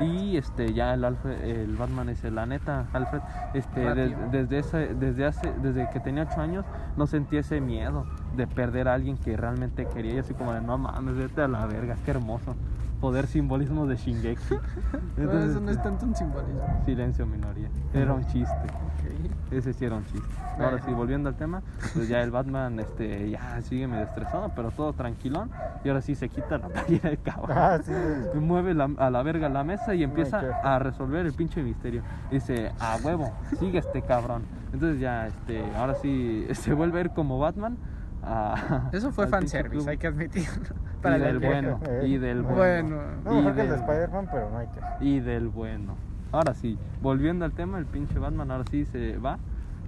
Y este ya el Alfred, el Batman dice la neta Alfred este de- desde ese desde hace desde que tenía ocho años no sentí ese miedo de perder a alguien que realmente quería y así como de no mames vete a la verga qué hermoso poder simbolismo de Shingeki Entonces, eso no es tanto un simbolismo. silencio minoría era un chiste Ok. ese sí era un chiste ahora Bueno. sí volviendo al tema pues ya el Batman este ya sigue medio estresado pero todo tranquilón y ahora sí se quita la playera de cabrón Ah, sí. y mueve la- a la verga la mesa y empieza a resolver el pinche misterio. Dice, a huevo, sigue este cabrón. Entonces ya, este, ahora sí, se vuelve a ir como Batman. a- Eso fue fanservice, hay que admitirlo. Y Para del que- bueno, y del bueno. Bueno. No, y mejor que el de del- Spider-Man, pero no hay que. y del bueno. Ahora sí, volviendo al tema, el pinche Batman ahora sí se va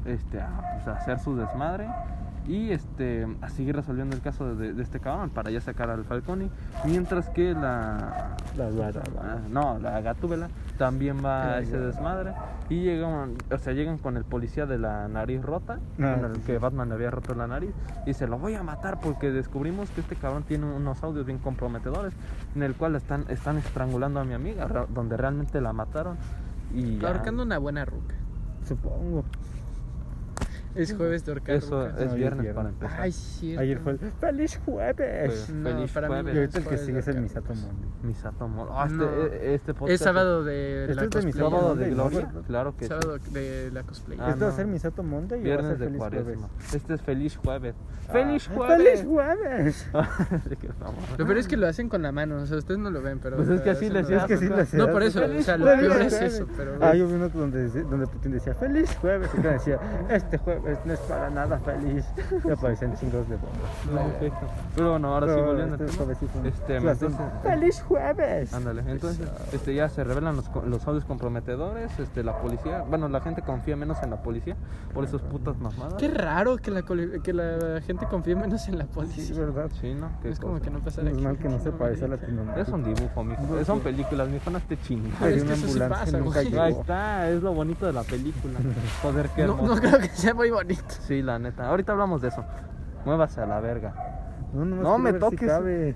este, a, pues, a hacer su desmadre y este, a seguir resolviendo el caso de, de este cabrón para ya sacar al Falconi. Mientras que la. La ah, No, la Gatúbela también va a La ese desmadre. Y llegan, o sea, llegan con el policía de la nariz rota, Ah, con el sí, que sí. Batman le había roto la nariz, y se lo voy a matar porque descubrimos que este cabrón tiene unos audios bien comprometedores en el cual están, están estrangulando a mi amiga, donde realmente la mataron. Y ya- Ahorcando una buena ruca. Supongo. Es jueves de ahorcar eso rucas. es No, hoy es viernes viernes. para empezar. Ay, sí. Ayer fue el ¡Feliz jueves! No, Feliz para mí. Y ahorita el que sigue es el. Misato Mundi. Misato. Ah, este, No. eh, este podcast Es sábado de Este la es de mi cosplay. sábado de gloria. Claro que sí. Sábado de la cosplay. Ah, ¿Este va a no. ser Misato Monday o va a Viernes ser de Feliz cuaresma. jueves? Este es feliz jueves. Ah, ¡Feliz jueves! ¡Feliz jueves! Lo peor es que lo hacen con la mano, o sea, ustedes no lo ven, pero... Pues es que así hacen le lo- hacías, Es que sí ¿no? por eso, o sea, lo peor es eso, pero... Ah, yo vi uno donde, Putin decía ¡Feliz jueves! Y decía ¡Este jueves! Es- no es para nada feliz. Y aparecen chingos de bombas. Perfecto. Pero bueno, ahora sí Pero volviendo al este tema. jueves sí Este, Sí, entonces- ¡Feliz jueves! Ándale, entonces este, ya se revelan los, los audios comprometedores, este, la policía, bueno, la gente confía menos en la policía por esas putas mamadas. Qué raro que la, que la gente confíe menos en la Sí, policía. ¿verdad? Sí, ¿no? Qué es como cosa. que no pasa Es mal que no se No, parece a. Latinoamérica. Es un dibujo, mijo. Son películas, mijo, no esté chingando. Pero es que una eso sí pasa, nunca. Ahí está, es lo bonito de la película. Joder, qué No, hermoso. no creo que sea muy bonito. Sí, la neta. Ahorita hablamos de eso. Muévase a la verga. No, no, No me si toques. cabe.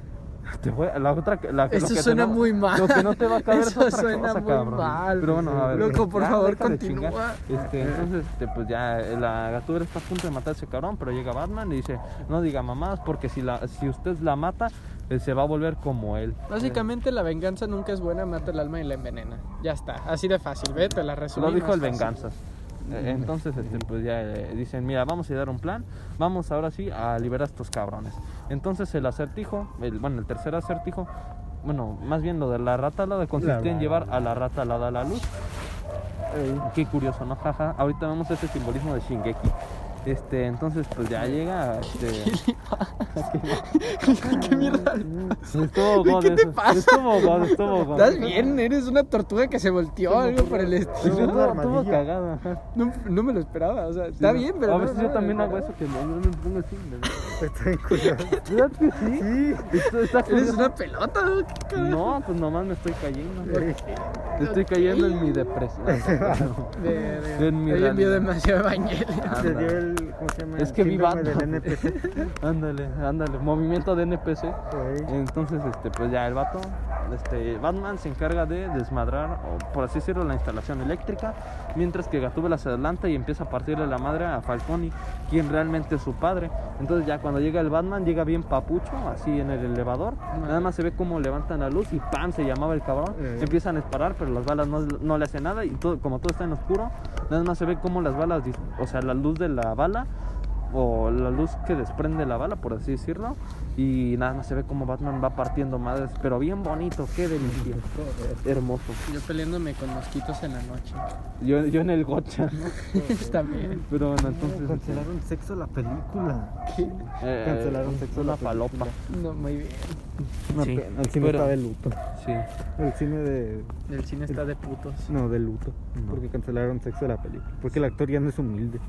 Te voy- la otra, que- la, Eso lo que te suena no- muy mal. Lo que no te va a caber es Eso otra suena cosa, muy cabrón. mal. Pero bueno, a ver. Loco, por ya, favor, continúa. Este, entonces, este, pues ya la gatúbela está a punto de matar a ese cabrón, pero llega Batman y dice, no diga mamadas porque si la si usted la mata, eh, se va a volver como él. Básicamente la venganza nunca es buena, mata el alma y la envenena. Ya está, así de fácil, ve, te la resumí. Lo dijo el fácil. Venganzas. Entonces, este, pues ya eh, dicen, mira, vamos a dar un plan, vamos ahora sí a liberar a estos cabrones. Entonces el acertijo, el, bueno, el tercer acertijo, bueno, más bien lo de la rata alada consistía en llevar a la rata alada a la luz. Ey. Qué curioso, ¿no? Jaja, ahorita vemos ese simbolismo de Shingeki. Este, entonces pues ya llega, este... ¿Qué mierda? Estuvo god ¿qué te eso. pasa? Estuvo god, estuvo god. ¿Estás bien? Eres una tortuga que se volteó, algo por el estilo. Cagado, ajá. No, no me lo esperaba, o sea, está Sí, bien, pero. A no, veces no yo también hago eso, que no, no me pongo así. Está bien curioso. ¿Verdad que sí? Está, está Eres curioso. una pelota, ¿no? No, pues nomás me estoy cayendo. Estoy cayendo en mi depresión. De, de, En mi realidad. demasiado Evangelion. Se dio el, ¿cómo se llama? Es que vi NPC. Ándale, ándale. Movimiento de NPC. Entonces, este, pues ya el vato, este, Batman se encarga de desmadrar, o por así decirlo, la instalación eléctrica, mientras que Gatúbela se adelanta y empieza a partirle la madre a Falcone, quien realmente es su padre. Entonces ya cuando llega el Batman, llega bien papucho, así en el elevador, nada más se ve cómo levantan la luz y ¡pam! se llamaba el cabrón, Eh. empiezan a disparar, pero las balas no, no le hacen nada y todo, como todo está en oscuro, nada más se ve cómo las balas, o sea, la luz de la bala o la luz que desprende la bala, por así decirlo, y nada más se ve como Batman va partiendo madres, pero bien bonito, qué delicia, hermoso. Yo peleándome con mosquitos en la noche. Yo, yo en el gocha, bien. Pero bueno, entonces... Cancelaron sexo la película. eh, cancelaron sexo la falopa. No, muy bien. Una Sí, pena, El cine pero- está de luto. Sí. El cine de. El cine está de putos. No, de luto. No. Porque cancelaron sexo de la película. Porque el actor ya no es humilde.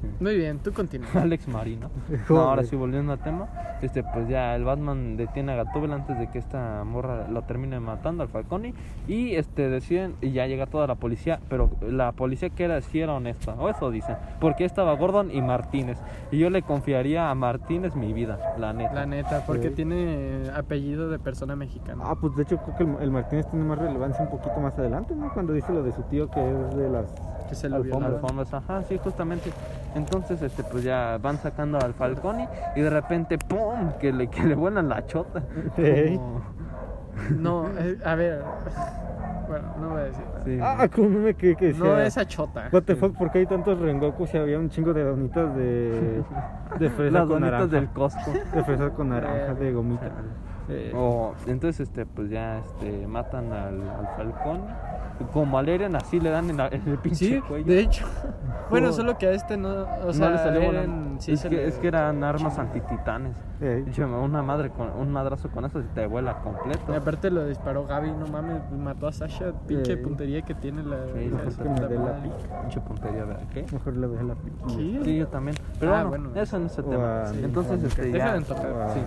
Sí. Muy bien, tú continúa. Alex Marino. No, ahora sí, volviendo al tema, este, pues ya el Batman detiene a Gatúbela antes de que esta morra lo termine matando al Falcone y este deciden y ya llega toda la policía, pero la policía que era sí era honesta, o eso dicen, porque estaba Gordon y Martínez y yo le confiaría a Martínez mi vida, la neta. La neta, porque Sí. tiene apellido de persona mexicana. Ah, pues de hecho creo que el, el Martínez tiene más relevancia un poquito más adelante, ¿no? Cuando dice lo de su tío que es de las. Que se lo alfombras. ajá, sí, justamente. Entonces, este, pues ya van sacando al Falcone y de repente, ¡pum! que le, que le vuelan la chota. Ey. Como- No, eh, a ver. Bueno, no voy a decir. nada. Sí. Ah, como me que, que decía. No esa chota. What the fuck, ¿por qué hay tantos Rengoku si había un chingo de donitas de. de fresa Las con donitas naranja? del Costco. De fresa con naranja, de gomita. Eh, O, entonces, este, pues ya este, matan al, al Falcón. Como al Eren, así le dan en, la- en el pinche Sí, cuello. de hecho. Bueno, solo que a este no. O sea, no le salió sí es, se que, le- es que eran armas antititanes. Pinche, Una madre con, un madrazo con eso y te vuela completo. Y aparte lo disparó Gaby, no mames, mató a Sasha, pinche Eh. puntería que tiene la. Sí, la- su que me la. Pinche puntería, ¿verdad? ¿Qué? Mejor le dejé la pica. Sí, yo también. Pero Ah, bueno, bueno. eso no es el O tema. a- Entonces, sí, este, Deja ya. de tocar. Ah, Sí.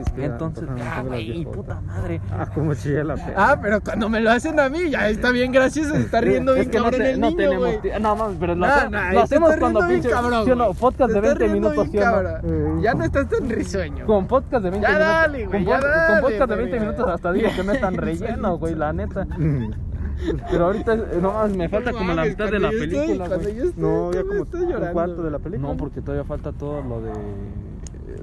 Es que Entonces, ah, güey, puta madre. Ah, como chilla la perra. Ah, pero cuando me lo hacen a mí, ya está bien gracioso, se está riendo bien Es que no, cabrón te- el no niño, tenemos güey. No, no, pero lo, No, hace- no, lo hacemos cuando pinche. cabrón, ¿sí o no? Podcast de está 20 riendo minutos, ¿sí no? Ya no estás tan risueño. Con podcast de 20 Ya minutos. dale, güey, con, ya con podcast de güey. 20 minutos hasta digo que no es tan relleno, güey, la neta. Pero ahorita, eh, no me falta No como la mitad de la estoy- película, cuando güey. estoy- No, ya como un cuarto de la película. No, porque todavía falta todo lo de.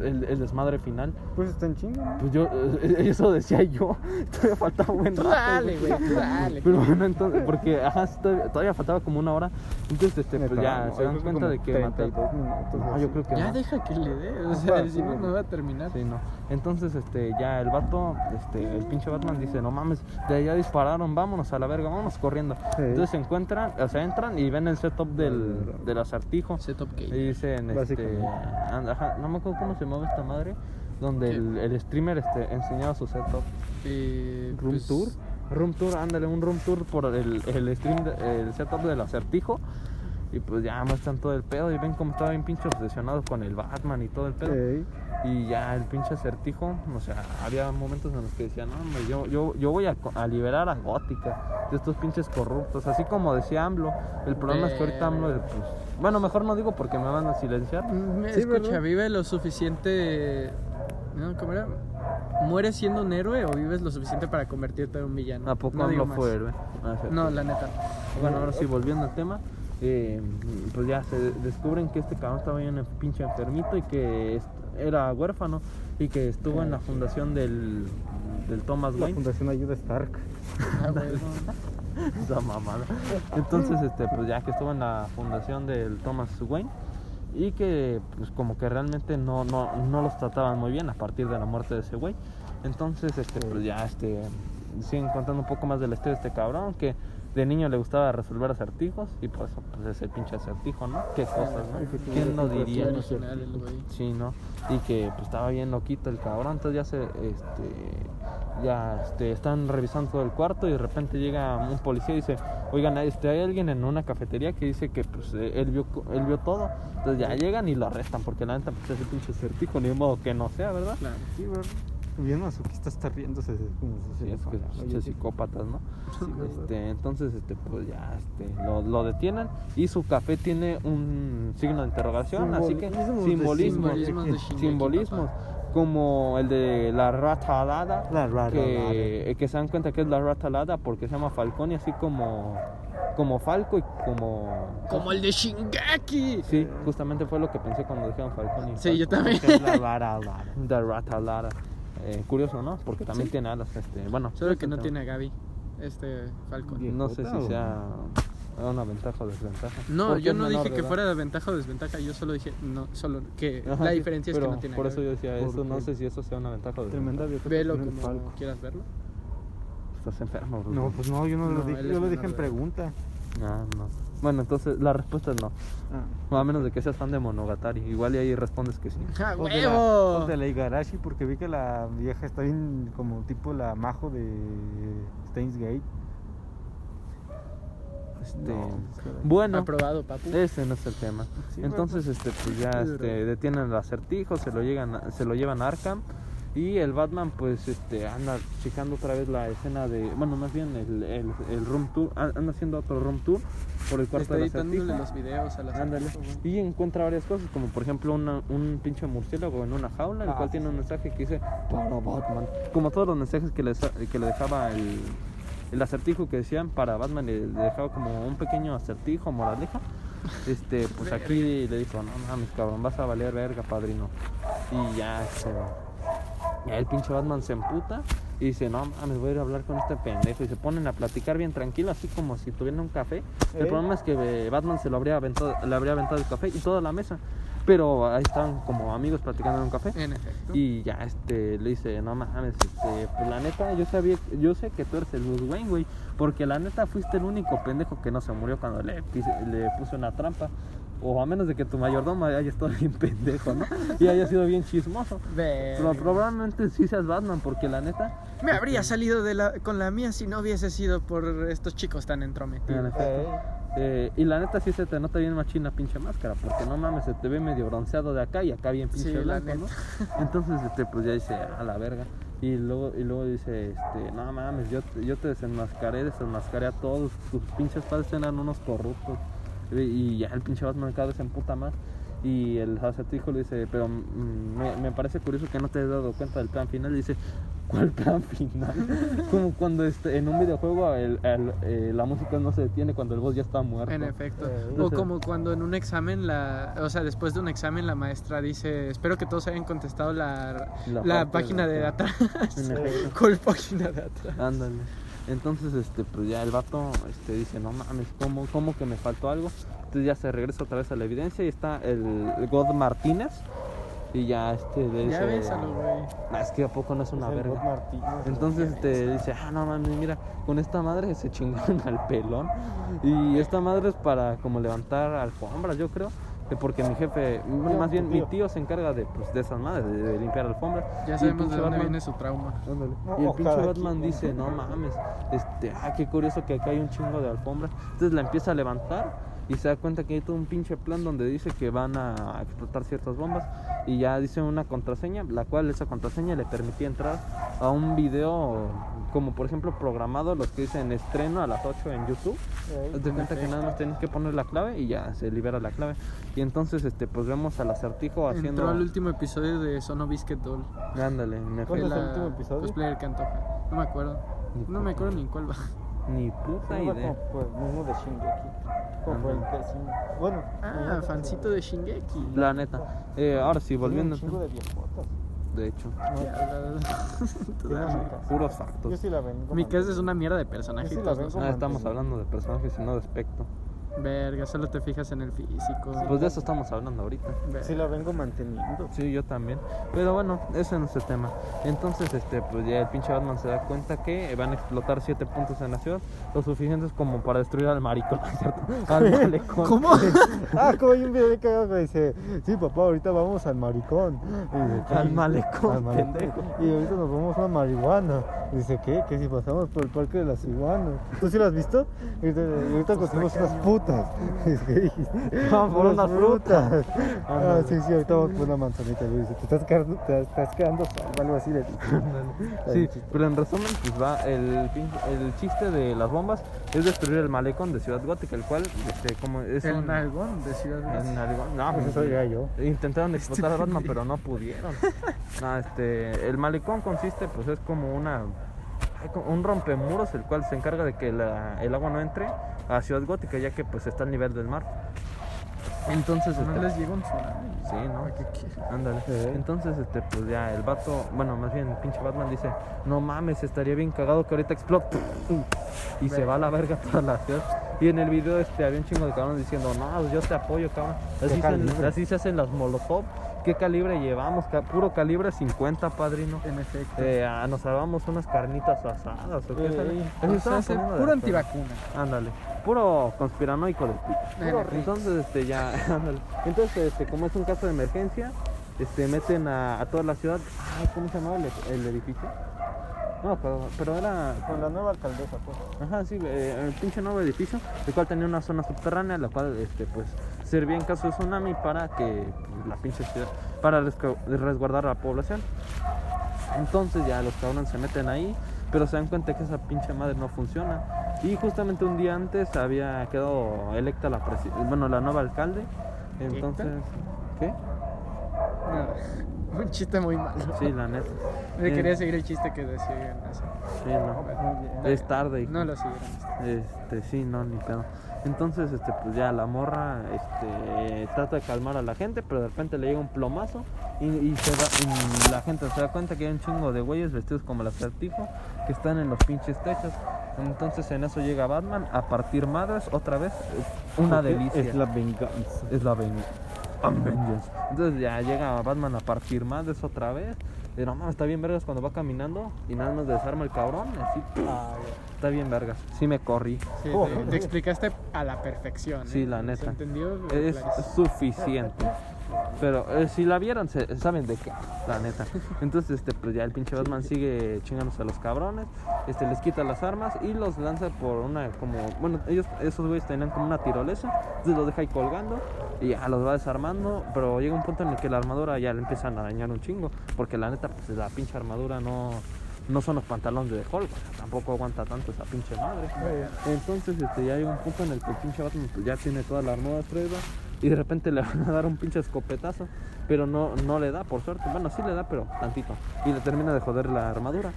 El, el desmadre final. Pues está en chinga, ¿no? Pues yo, eh, eso decía yo. Todavía faltaba un buen rato. dale, güey, tú dale. Pero bueno, entonces, porque ajá, todavía, todavía faltaba como una hora. Entonces, este, pues ya no, se dan cuenta de que mataron. 32 minutos, No, así. yo creo que Ya no. deja que le dé, o sea, Ajá, si no, no va a terminar. Sí, no. Entonces, este, ya el vato, este, el pinche Batman dice, no mames, de allá dispararon, vámonos a la verga, vámonos corriendo. Sí. Entonces se encuentran, o sea, entran y ven el setup del, del acertijo. Setup Y gay. dicen, este, ajá, no me acuerdo cómo se llamaba esta madre, donde el, el streamer este, enseñaba su setup. Eh, Room pues, tour. Room tour, ándale, un room tour por el, el stream, de- el setup del acertijo. Y pues ya muestran todo el pedo y ven cómo estaba bien pinche obsesionado con el Batman y todo el pedo. Ey. Y ya el pinche acertijo, o sea, había momentos en los que decía, no, hombre, yo, yo, yo voy a, liberar a Gótica de estos pinches corruptos. Así como decía AMLO, el problema es que ahorita AMLO, pues, bueno, mejor no digo porque me van a silenciar. Mm, Sí, escucha, ¿verdad? vive lo suficiente. ¿No? ¿Cómo era? ¿Mueres siendo un héroe o vives lo suficiente para convertirte en un villano? ¿A poco No AMLO fue héroe? Ah. No, la neta. Bueno, ahora sí, volviendo al tema, eh, pues ya se descubren que este cabrón estaba bien pinche enfermito y que era huérfano y que estuvo en la fundación del, del Thomas La Wayne. Fundación Ayuda Stark. Ah. Esa mamada. Entonces, este, pues ya que estuvo en la fundación del Thomas Wayne y que pues como que realmente no, no, no los trataban muy bien a partir de la muerte de ese güey. Entonces, este, pues ya este siguen contando un poco más de la historia de este cabrón que de niño le gustaba resolver acertijos y por eso pues es el pinche acertijo, ¿no? Qué cosas, ¿no? ¿Quién lo diría? Sí, ¿no? Y que pues estaba bien loquito el cabrón, entonces ya se, este, ya, este, están revisando todo el cuarto y de repente llega un policía y dice, oigan, este, hay alguien en una cafetería que dice que pues eh, él vio, él vio todo, entonces ya llegan y lo arrestan porque la neta pues ese pinche certijo, ni modo que no sea, ¿verdad? Claro. Sí, bro. Bien masoquista está riéndose de como si Sí, es que sí. psicópatas, ¿no? Este, entonces, este, pues ya, este, lo, lo detienen y su café tiene un signo de interrogación, así que simbolismos, papá. como el de la rata alada, La rata que, que se dan cuenta que es la rata alada porque se llama Falcón y así como, como Falco y como... Como el de Shingeki. Sí, justamente fue lo que pensé cuando dijeron Falcón y Sí, yo Falcon. también. Es la vara, vara. The rata alada. Eh, curioso, ¿no? Porque también Sí. tiene alas, este, bueno. Solo que no tema. tiene a Gaby. Este Falcon. No sé si ¿Viejota o- sea una ventaja o desventaja. No, yo no dije que fuera de ventaja o desventaja, yo solo dije no, solo que Ajá, la sí, diferencia es que no tiene a Por eso yo decía eso, no sé si eso sea una ventaja o Tremenda desventaja. viejota Velo como Falco. quieras verlo. Estás enfermo, bro. No, pues no, yo no, lo dije, yo lo dije en pregunta. Ah, no. Bueno, entonces la respuesta es no. Ah. A menos de que seas fan de Monogatari. Igual y ahí respondes que sí. ¡Ja, O de la- huevo! de la Igarashi, porque vi que la vieja está bien como tipo la majo de Steins Gate. Este, No, es que- bueno, Aprobado, papu. ese no es el tema. Sí, Entonces, este, pues ya este, detienen el acertijo, se lo, llegan, a- se lo llevan a Arkham. Y el Batman, pues, este, anda checando otra vez la escena de. Bueno, más bien el, el, el room tour. Anda haciendo otro room tour por el cuarto editándole acertijo. los videos a las Ándale. Y encuentra varias cosas, como por ejemplo una- un pinche murciélago en una jaula, el Ah, cual sí, tiene un mensaje que dice para Batman. Como todos los mensajes que le, que le dejaba el, el acertijo que decían para Batman, le, le dejaba como un pequeño acertijo, moraleja. Este, pues aquí le dijo, no mames, cabrón, vas a valer verga, padrino. Y ya, este, ya el pinche Batman se emputa y dice, no mames, voy a ir a hablar con este pendejo. Y se ponen a platicar bien tranquilo, así como si tuvieran un café. El problema es que eh, Batman se lo habría aventado, le habría aventado el café y toda la mesa. Pero ahí estaban como amigos platicando en un café. En efecto. Y ya este le dice, no mames, este, pues la neta, yo sabía, yo sé que tú eres el Bruce Wayne, güey, porque la neta fuiste el único pendejo que no se murió cuando le, le puso una trampa. O a menos de que tu mayordomo haya estado bien pendejo, ¿no? Y haya sido bien chismoso. Pero probablemente sí seas Batman, porque la neta. Me habría salido de la, con la mía si no hubiese sido por estos chicos tan En entrometidos. efecto. Eh, y la neta sí se te nota bien machina pinche máscara, porque no mames, se te ve medio bronceado de acá y acá bien pinche Sí, blanco, ¿no? Entonces, este, pues ya dice, a la verga. Y luego, y luego dice, este, no mames, yo, yo te desenmascaré, desenmascaré a todos, tus pinches padres eran unos corruptos. Y, ya el pinche Batman cada vez se emputa más. Y el acertijo le dice, pero mm, me, me parece curioso que no te has dado cuenta del plan final. Y dice, ¿cuál plan final? Como cuando este, en un videojuego el- el- eh, la música no se detiene cuando el boss ya está muerto. En efecto. Eh, O como cuando en un examen, la, o sea, después de un examen, la maestra dice: Espero que todos hayan contestado la, La página de de atrás. atrás. En efecto. ¿Cuál página de atrás? Ándale. Entonces, este, pues ya el vato este, dice, no mames, ¿cómo, ¿cómo que me faltó algo? Entonces ya se regresa otra vez a la evidencia y está el, el God Martínez, Y ya este le Ya bésalo, güey. "Nah, es que a poco no es una Es verga. Martínez. Entonces este, dice, ah, no mames, mira, con esta madre se chingaron al pelón. Y esta madre es para como levantar alfombras, yo creo. Que Porque mi jefe, bueno, más bien mi tío se encarga de, pues, de esas madres, de, de limpiar alfombras. Ya sabemos de dónde Batman- viene su trauma. Ándale. No, y el pinche Batman dice, no mames, este, ah, qué curioso que acá hay un chingo de alfombra. Entonces la empieza a levantar y se da cuenta que hay todo un pinche plan donde dice que van a explotar ciertas bombas y ya dice una contraseña, la cual esa contraseña le permitía entrar a un video como por ejemplo programado, los que dicen estreno a las 8 en YouTube. Haz de cuenta que nada más tienes que poner la clave y ya se libera la clave. Y entonces este pues vemos al acertijo haciendo Entró al último episodio de Sono Biscuit Doll. ándale, me ¿Cuándo fue es el último episodio? Cosplayer que antoja. No me acuerdo. No me acuerdo ni en cuál va. Ni puta Sí, idea. como el mismo de Shingeki. Como el. Bueno. Ah, fancito de Shingeki. La neta. Eh, ahora sí, volviendo. Un chingo de viejotas. De hecho, No, la- puros Yo factos. sí la vengo. Mi casa es una mierda de Yo personajes. sí Ah, estamos hablando de personajes y no de aspecto. Verga, solo te fijas en el físico. Pues de eso estamos hablando ahorita. Verga. Sí la vengo manteniendo. Sí, yo también. Pero bueno, ese no es el tema. Entonces, este, pues ya el pinche Batman se da cuenta que van a explotar siete puntos en la ciudad, lo suficientes como para destruir al maricón, ¿no es ¿cierto? Al malecón. ¿Cómo? Ah, como hay un video de cagado que dice, sí papá, ahorita vamos al maricón. Y dice. Al malecón, Al malecón. pendejo. Y ahorita nos vamos a marihuana. Y dice, ¿qué? Que si pasamos por el parque de las iguanas. ¿Tú sí lo has visto? Y ahorita, y ahorita conseguimos unas putas. Y dice, ¿qué dijiste? Vamos por unas frutas. Ah, sí, sí, ahorita vamos por una manzanita. Y dice, te estás quedando, te estás quedando algo así le dice. Sí, pero en resumen, pues va, el, el chiste de las bombas es destruir el malecón de Ciudad Gótica, el cual, este, como es El un... nalgón de Ciudad el Gótica. nalgón- no, Pues eso diría yo. Intentaron explotar a Batman, pero no pudieron. No, este, el malecón consiste, pues es como una un rompemuros, el cual se encarga de que la- el agua no entre a Ciudad Gótica, ya que pues está al nivel del mar. Entonces, No este, les llega un tsunami. sí, ¿no? Entonces, este, pues ya el vato, bueno, más bien el pinche Batman dice, no mames, estaría bien cagado que ahorita explote. Y se va a la verga toda la ciudad. Y en el video este había un chingo de cabrones diciendo, no, pues yo te apoyo, cabrón. Así, se, así se hacen las molotov. ¿Qué calibre llevamos? Puro calibre 50, padrino. En efecto. Eh, ah, nos salvamos unas carnitas asadas o qué. Eso O sea, de puro antivacuna. Ándale, puro conspiranoico. En efecto. Entonces, este, ya, ándale. Entonces, este, como es un caso de emergencia, este, meten a, a toda la ciudad. Ay, ¿cómo se llamaba el, el edificio? No, pero, pero era. Con la nueva alcaldesa, pues. Ajá, sí, eh, el pinche nuevo edificio, el cual tenía una zona subterránea, la cual, este, pues, servía en caso de tsunami para que pues, la pinche ciudad, para resgu- resguardar a la población. Entonces ya los cabrones se meten ahí, pero se dan cuenta que esa pinche madre no funciona. Y justamente un día antes había quedado electa la bueno, la nueva alcalde. Entonces, ¿qué? No, un chiste muy malo. Sí, la neta. Me Eh, quería seguir el chiste que decían hace. Sí, no. Es tarde. No lo siguieron. Este, sí, no, ni pedo. Entonces, este, pues ya la morra, este, trata de calmar a la gente, pero de repente le llega un plomazo y, y se da- y la gente se da cuenta que hay un chingo de güeyes vestidos como el acertijo que están en los pinches techos. Entonces en eso llega Batman a partir madres otra vez. Es una delicia. Es la venganza. Es la ven- Avengers. Entonces ya llega Batman a partir madres otra vez. Y no mames, está bien vergas cuando va caminando y nada más desarma el cabrón. Así, está bien vergas. Sí me corrí. Sí, Oh. te, te explicaste a la perfección. Sí, ¿eh? la ¿Se neta. entendió? Es suficiente. Pero eh, si la vieron, se, saben de qué, la neta. Entonces, este, pues ya el pinche Batman sigue chingándose a los cabrones, este, les quita las armas y los lanza por una, como, bueno, ellos, esos güeyes tenían como una tirolesa, entonces los deja ahí colgando y ya los va desarmando, pero llega un punto en el que la armadura ya le empiezan a dañar un chingo, porque la neta, pues la pinche armadura no, no son los pantalones de Hulk, tampoco aguanta tanto esa pinche madre. Entonces este, ya hay un punto en el que el pinche Batman pues, ya tiene toda la armadura prueba y de repente le van a dar un pinche escopetazo, pero no, no le da, por suerte. Bueno, sí le da, pero tantito. Y le termina de joder la armadura.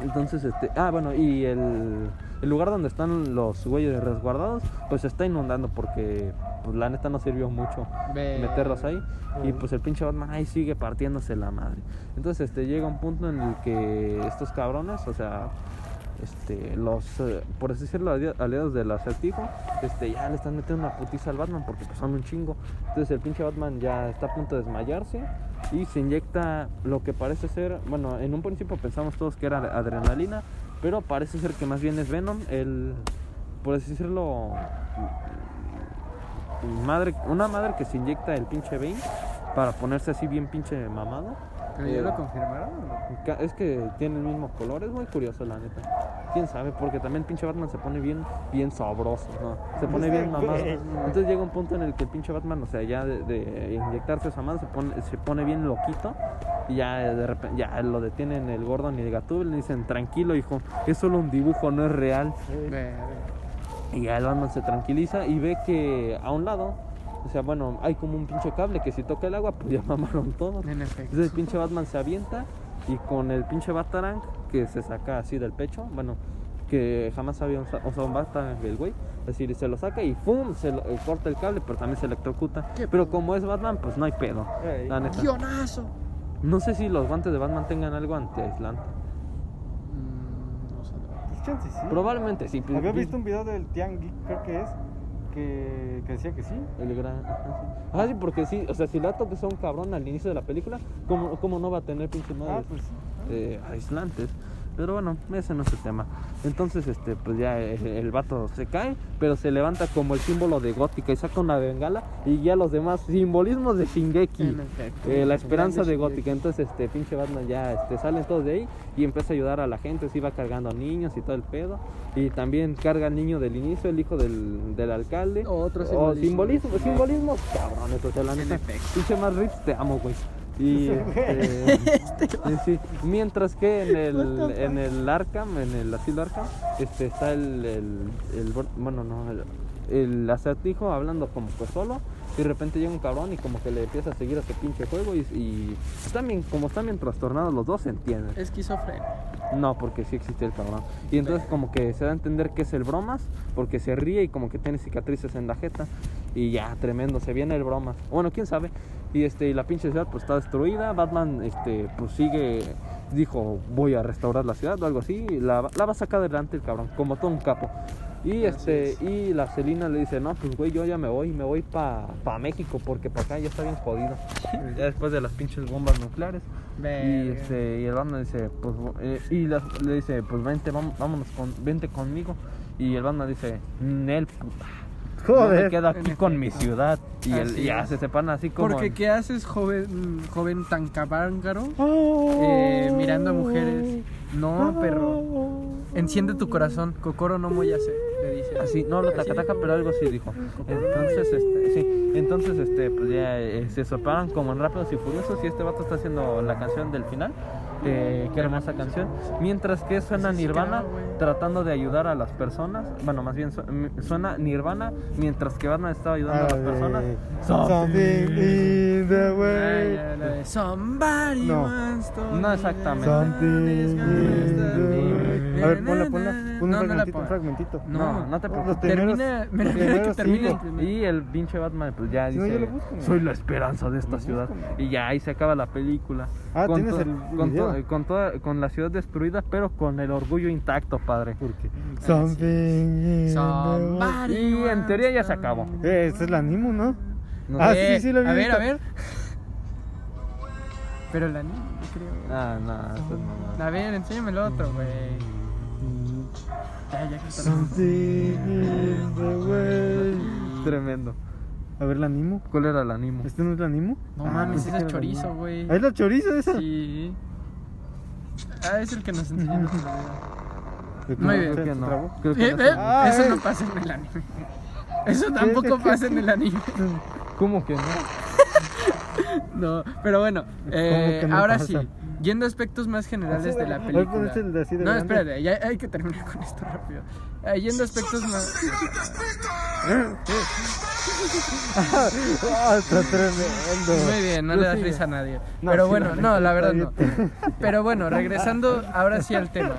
Entonces, este, ah, bueno, y el, el lugar donde están los güeyes resguardados, pues se está inundando porque, pues la neta no sirvió mucho meterlos ahí. Y pues el pinche Batman ahí sigue partiéndose la madre. Entonces este llega un punto en el que estos cabrones, o sea, este, los, eh, por así decirlo, ali- aliados del acertijo, este, ya le están metiendo una putiza al Batman porque pues, son un chingo. Entonces el pinche Batman ya está a punto de desmayarse y se inyecta lo que parece ser, bueno, en un principio pensamos todos que era adrenalina, pero parece ser que más bien es Venom, el, por así decirlo, madre, una madre que se inyecta el pinche Bane para ponerse así bien pinche mamado. ¿Pero ya lo confirmaron o no? Es que tiene el mismo color, es muy curioso la neta. Quién sabe, porque también el pinche Batman se pone bien, bien sabroso, ¿no? Se pone bien mamado. Entonces llega un punto en el que el pinche Batman, o sea, ya de, de inyectarse esa madre se pone, se pone bien loquito y ya de repente ya lo detienen el Gordon y el Gatúbel y le dicen, tranquilo hijo, es solo un dibujo, no es real. Verga. Y ya el Batman se tranquiliza y ve que a un lado, o sea, bueno, hay como un pinche cable que si toca el agua, pues ya mamaron todos. En efecto. Entonces el pinche Batman se avienta y con el pinche Batarang que se saca así del pecho, bueno, que jamás había usa- usado un Batarang el güey, es decir, se lo saca y ¡pum! se lo- eh, corta el cable, pero también se electrocuta. ¿Qué Pero como es Batman, pues no hay pedo, Ey. la neta. ¡Guionazo! No sé si los guantes de Batman tengan algo antiaislante. Mm, no sé. Pues chance sí. Probablemente sí. pues, Había pues, visto un video del Tiangi, creo que es, que, que decía que sí. El gran. ajá, sí. Ah, sí, porque sí, o sea, si la toques a un cabrón al inicio de la película, ¿cómo, cómo no va a tener pinches Ah, madres pues. eh, aislantes? Pero bueno, ese no es el tema. Entonces, este, pues ya el, el vato se cae, pero se levanta como el símbolo de gótica y saca una bengala y ya los demás simbolismos de Shingeki. Eh, la esperanza de gótica. Entonces, este pinche Batman ya este, salen todos de ahí y empieza a ayudar a la gente. Se iba cargando niños y todo el pedo. Y también carga al niño del inicio, el hijo del, del alcalde. Otro O simbolismo. simbolismo, simbolismos cabrones, o sea, la neta. Pinche más Rips, te amo, güey. Y este, sí, sí. mientras que en el, en el Arkham, en el asilo Arkham, este está el, el, bueno no el, el acertijo hablando como que solo y de repente llega un cabrón y como que le empieza a seguir a ese pinche juego y, y están bien, como están bien trastornados los dos se entienden. Esquizofrenia. No, porque sí existe el cabrón. Y entonces como que se da a entender que es el bromas, porque se ríe y como que tiene cicatrices en la jeta. Y ya, tremendo, se viene el bromas. Bueno, quién sabe. Y este, la pinche ciudad pues está destruida. Batman este, pues sigue, dijo, voy a restaurar la ciudad o algo así. La, la va a sacar adelante el cabrón, como todo un capo. Y este, y la Celina le dice, no, pues güey, yo ya me voy, me voy para pa México, porque para acá ya está bien jodido. ya después de las pinches bombas nucleares. Y, este, y el Batman dice, pues, eh, y la- le dice, pues vente, vámonos, con, vente conmigo. Y el Batman dice, Nel, puta. Yo me Joder. quedo aquí con mi ciudad. Y el, es. se separan así como. Porque ¿qué haces, joven, joven tan cabángaro? Eh, mirando a mujeres. No, perro. Enciende tu corazón. Kokoro no moyase, le dice. Así, no lo tacataca, pero algo sí dijo. Entonces, este, sí, entonces, este, pues ya eh, se separan como en Rápidos y Furiosos y este vato está haciendo la canción del final. Eh, qué hermosa canción. Mientras que suena Nirvana tratando de ayudar a las personas. Bueno, más bien suena Nirvana mientras que Batman estaba ayudando a las personas. Something in the way. Somebody No. wants to No exactamente. Something in the way. A ver, ponla, ponla. Pon un No, no la fragmentito, un fragmentito. No, no te preocupes. primeros- Termina, mira, que termine. Y el pinche Batman pues ya dice, yo lo busco, soy la esperanza de esta Lo ciudad. Y ya ahí se acaba la película. Ah, con ¿tienes el con, video? to- con toda, con la ciudad destruida, pero con el orgullo intacto, padre. Porque Something. Somebody Y en teoría ya se acabó. Eh, ese es el animo, ¿no? No Ah. Eh, sí, sí, lo había A ver, a ver. Pero el anime, creo. Ah, no, eso es. A ver, enséñame el otro, güey. Tremendo. A ver, el animo. ¿Cuál era el animo? ¿Este no es el animo? No Ah, mames, que es chorizo, güey. ¿Ah, es la chorizo esa? Sí. Ah, es el que nos enseñó el otro día. ¿De Muy bien. Creo que te no. Creo que Eh, no eh. Ah, eso eh. no pasa en el anime. Eso tampoco pasa en el anime. ¿Cómo que no? No, pero bueno, eh, que no ahora pasa? sí, yendo a aspectos más generales de la película. No, espérate, ya hay que terminar con esto rápido. Eh, yendo a aspectos más. Ah, está tremendo. Muy bien, no le das risa a nadie. Pero bueno, no, la verdad no. Pero bueno, regresando ahora sí al tema.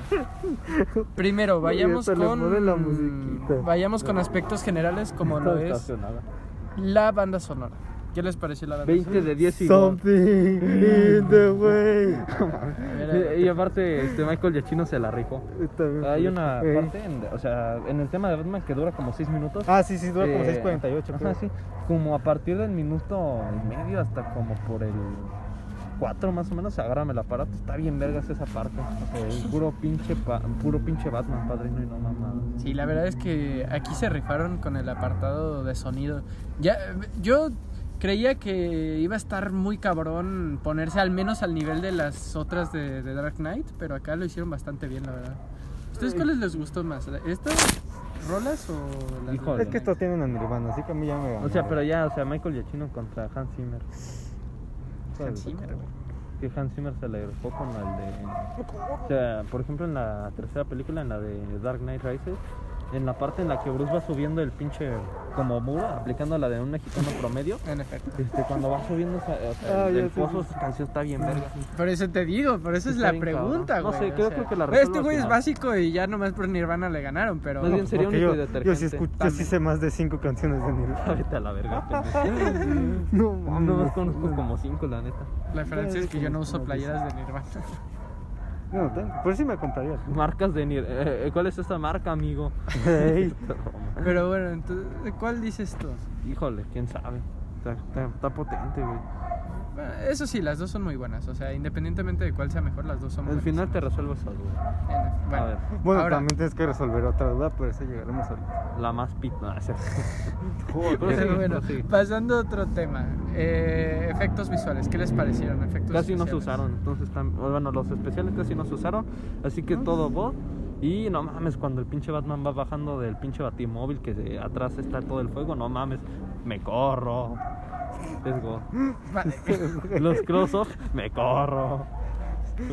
Primero, vayamos con. Vayamos con aspectos generales como lo es la banda sonora. ¿Qué les pareció la banda 20 de 10 y God. Something in the way. Y, aparte, este Michael Giacchino se la rifó. Está bien, Hay una Ey. parte, en- o sea, en el tema de Batman que dura como 6 minutos. Ah, sí, sí, dura como eh, 6.48. Ajá, sí. Como a partir del minuto y medio hasta como por el 4 más o menos, agárrame el aparato. Está bien vergas esa parte. O sea, es puro pinche, pa- puro pinche Batman, padrino y no mamá. Sí, la verdad es que aquí se rifaron con el apartado de sonido. Ya, yo creía que iba a estar muy cabrón ponerse al menos al nivel de las otras de, de Dark Knight, pero acá lo hicieron bastante bien, la verdad. ¿Ustedes cuáles les gustó más? ¿Estas rolas o las de Híjole. Es que estos tienen a Nirvana, así que a mí ya me. O sea, pero ya, o sea, Michael Giacchino contra Hans Zimmer. Hans Zimmer, güey. Que Hans Zimmer se le rifó con el de. O sea, por ejemplo, en la tercera película, en la de Dark Knight Rises, en la parte en la que Bruce va subiendo el pinche como muro, aplicando la de un mexicano promedio. En efecto. Este, cuando va subiendo o sea, Ah, el, el pozo, esa canción está bien verga. Por eso te digo, por eso es la pregunta, cabrón. No güey. sé, o creo- sea, creo que la Este resuelvo güey al es básico y ya nomás por Nirvana le ganaron, pero... Más bien sería único yo, yo sí escucho, yo sí sé más de 5 canciones de Nirvana. Vete a la verga, pendejo. No No más conozco como cinco, la neta. La diferencia es que yo no uso playeras de Nirvana. No tengo, pero sí me compraría. Marcas de Nir eh, eh, ¿Cuál es esta marca, amigo? Ey. Pero bueno, entonces, ¿cuál dices tú? Híjole, quién sabe. Está, está- está potente, güey. Bueno, eso sí, las dos son muy buenas. O sea, independientemente de cuál sea mejor, las dos son Al buenas. final te resuelvo esa duda. En- bueno, A ver. Bueno, ahora, también tienes que resolver otra duda, pero eso llegaremos ahorita. La más pit. No, es cierto. pero bueno, prosigue. pasando a otro tema. Eh, efectos visuales, ¿qué les parecieron? Efectos Casi no se especiales. usaron. Entonces, tam- bueno, los especiales casi no se usaron. Así que todo bot. Y no mames, cuando el pinche Batman va bajando del pinche batimóvil que de atrás está todo el fuego, no mames, me corro. God. Vale. Los cross-off, me corro.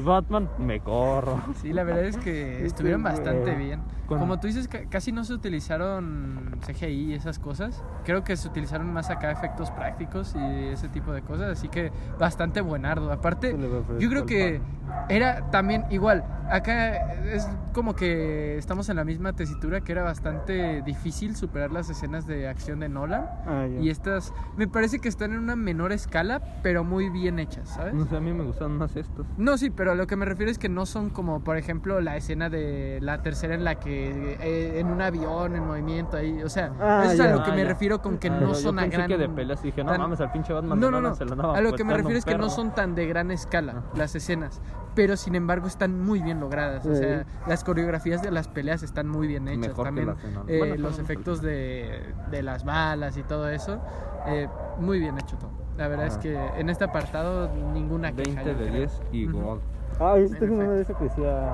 Batman, me corro. Sí, la verdad es que estuvieron bastante bien. Como tú dices, ca- casi no se utilizaron CGI y esas cosas. Creo que se utilizaron más acá efectos prácticos y ese tipo de cosas. Así que bastante buenardo. Aparte, yo creo que era también igual. Acá es como que estamos en la misma tesitura que era bastante difícil superar las escenas de acción de Nolan. Ah. Y estas me parece que están en una menor escala, pero muy bien hechas, ¿sabes? No sé, a mí me gustan más estos. No, sí, pero a lo que me refiero es que no son como, por ejemplo, la escena de la tercera en la que eh, en un avión en movimiento ahí, o sea, Ah, eso es a ya. lo que Ah, me ya. refiero con que Ah, no yo- son yo a pensé gran que de peleas y dije, no tan- mames, al pinche Batman No, no, no. se lo andaba A lo que me refiero es que no son tan de gran escala las escenas, pero sin embargo están muy bien logradas, o Sí. sea, las coreografías de las peleas están muy bien hechas, Mejor también eh, Bueno, los efectos de, de las balas y todo eso, eh, muy bien hecho todo. La verdad es Ajá. que en este apartado ninguna queja. 20 yo de creo. 10 y Ujú. gol. Ah, yo sí tengo una de eso que decía,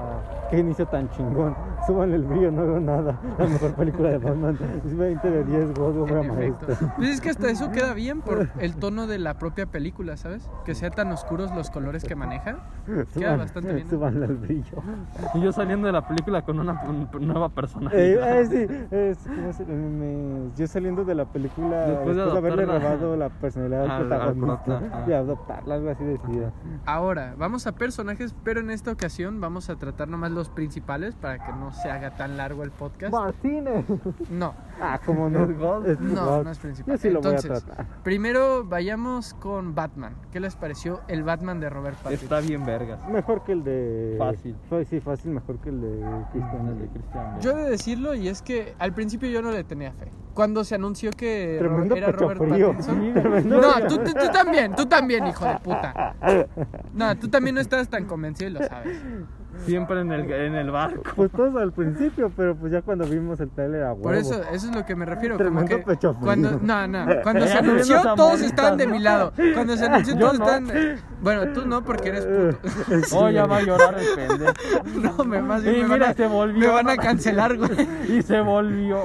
qué inicio tan chingón. Súbanle el brillo, no veo nada. La mejor película de Batman. Es 20 de 10, God, obra En efecto. maestra. Pues es que hasta eso queda bien por el tono de la propia película, ¿sabes? Que sea tan oscuros los colores que maneja. Queda bastante bien. Súbanle el brillo. Y yo saliendo de la película con una un- nueva persona. Eh, eh, sí, es, ¿cómo se- me- yo saliendo de la película Después después, de de haberle robado la personalidad Al- protagonista prota, y adoptarla, algo así decía. Ahora, vamos a personajes, pero en esta ocasión vamos a tratar nomás los principales para que no se haga tan largo el podcast. Martínez. No, Ah, como no. ¿Es God? Es no, God. no es principal. Yo sí lo voy a Entonces, tratar. primero vayamos con Batman. ¿Qué les pareció el Batman de Robert Pattinson? Está bien vergas. Mejor que el de. Fácil. Fue- Sí, fácil, mejor que el de Christian. El de Christian. Yo he de decirlo y es que al principio yo no le tenía fe. Cuando se anunció que Tremendo era Robert frío. Pattinson. Sí, tremendo No, tú, tú- tú también, tú también, hijo de puta. No, tú también no estás tan convencido y lo sabes. Siempre en el, en el barco. Pues todos al principio, pero pues ya cuando vimos el trailer a huevo. Por eso, eso es lo que me refiero. Como Tremendo que pecho frío. cuando, no, no, cuando se anunció todos estaban de mi lado. Cuando se anunció todos no. estaban. Bueno, tú no porque eres puto. Oh, ya va a llorar el pendejo. No, me más bien Y me van a, se volvió. me van a cancelar, güey. Y se volvió.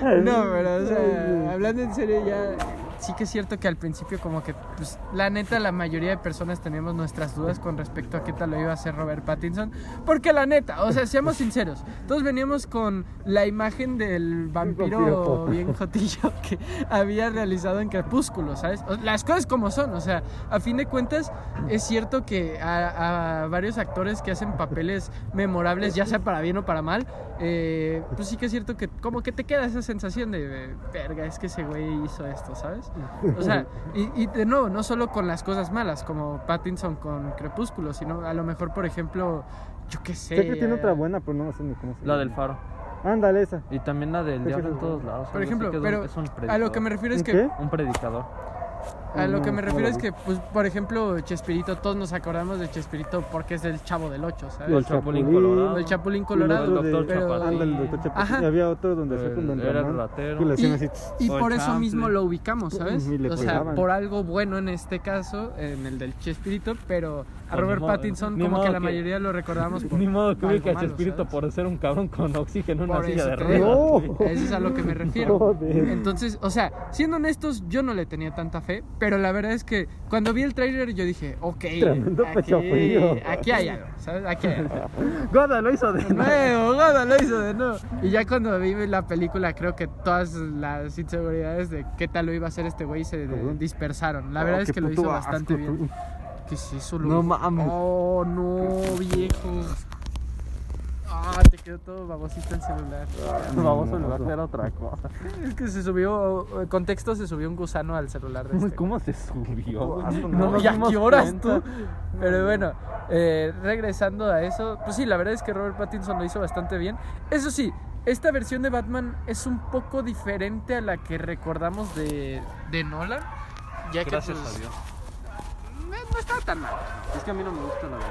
No, pero o sea, hablando en serio ya sí que es cierto que al principio como que pues la neta la mayoría de personas teníamos nuestras dudas con respecto a qué tal lo iba a hacer Robert Pattinson, porque la neta, o sea, seamos sinceros, todos veníamos con la imagen del vampiro bien jotillo que había realizado en Crepúsculo, ¿sabes? Las cosas como son, o sea, a fin de cuentas es cierto que a, a varios actores que hacen papeles memorables, ya sea para bien o para mal, eh, pues sí que es cierto que como que te queda esa sensación de, de, verga, es que ese güey hizo esto, ¿sabes? O sea, y, y de nuevo, no solo con las cosas malas, como Pattinson con Crepúsculo, sino a lo mejor, por ejemplo, yo qué sé. Sé que tiene eh, otra buena, pero no sé ni cómo se La llama. del faro. Ándale, esa. Y también la del diablo en todos lados. Por ejemplo, que es un- pero es un a lo que me predicador. refiero es ¿Un que qué? Un predicador. A lo que me refiero es que, pues, por ejemplo, Chespirito, todos nos acordamos de Chespirito porque es el chavo del 8, Y ¿sabes? el Chapulín Chapulín. Colorado. O el Chapulín el Colorado. de- Doctor pero- Chapatín. Ándale, el doctor Chapatín. Ajá. Y había otro donde con Don Era el ratero. Y- así. Y O el por eso mismo lo ubicamos, ¿sabes? O sea, por algo bueno en este caso, en el del Chespirito, pero a Robert modo- Pattinson como que la que- mayoría lo recordamos por Ni modo que ubique a Chespirito por ser un cabrón con oxígeno en una silla de ruedas. No. Eso es a lo que me refiero. Joder. Entonces, o sea, siendo honestos, yo no le tenía tanta fe, pero la verdad es que cuando vi el tráiler yo dije, ok, Tremendo pecho aquí, frío. aquí hay algo, ¿sabes? Aquí hay algo. Goda lo hizo de nuevo, Goda lo hizo de nuevo. Y ya cuando vi la película, creo que todas las inseguridades de qué tal lo iba a hacer este güey se dispersaron. La Oh, verdad es qué que lo hizo bastante asco, bien. tú. ¿Qué es eso, No mames. Oh, no, viejo. Ah, te quedó todo babosito el celular. Vamos a No, lugar no. era otra cosa. Es que se subió, en contexto, se subió un gusano al celular de este. ¿Cómo se subió? No No, nos ¿y a qué horas cuenta. tú? Pero bueno, eh, regresando a eso, pues sí, la verdad es que Robert Pattinson lo hizo bastante bien. Eso sí, esta versión de Batman es un poco diferente a la que recordamos de, de Nolan. Ya que Gracias pues, a Dios. No, está tan mal, Es que a mí no me gusta la verdad.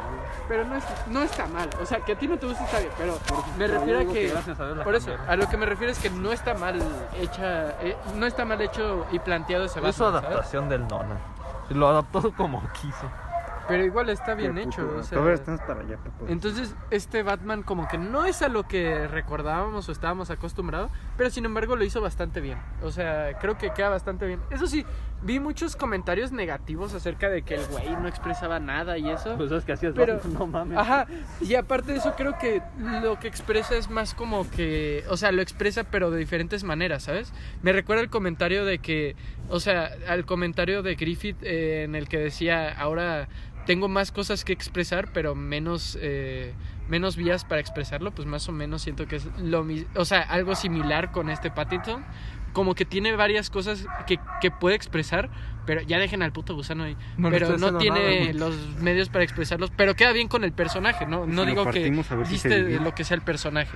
pero no, es, no está mal. O sea, que a ti no te gusta está bien, pero me refiero a que... gracias a Dios la Por eso, cambiaron. a lo que me refiero es que no está mal hecha, eh, no está mal hecho y planteado ese Es su Batman, ¿sabes? adaptación del Nolan. Lo adaptó como quiso. Pero igual está bien Qué hecho, puto. o sea... A ver, estamos para allá, Pepo. Entonces, este Batman como que no es a lo que recordábamos o estábamos acostumbrados, pero sin embargo lo hizo bastante bien. O sea, creo que queda bastante bien. Eso sí, vi muchos comentarios negativos acerca de que el güey no expresaba nada y eso. Pues es que así es Pero- no mames. Ajá, y aparte de eso creo que lo que expresa es más como que, o sea, lo expresa pero de diferentes maneras, ¿sabes? Me recuerda el comentario de que, o sea, al comentario de Griffith eh, en el que decía, ahora tengo más cosas que expresar, pero menos, eh, menos vías para expresarlo, pues más o menos siento que es lo mismo, o sea, algo similar con este Pattinson. Como que tiene varias cosas que, que puede expresar, pero ya dejen al puto gusano ahí. No pero no tiene nada, los medios para expresarlos, pero queda bien con el personaje, ¿no? No Si digo que ver si diste divide. lo que sea el personaje.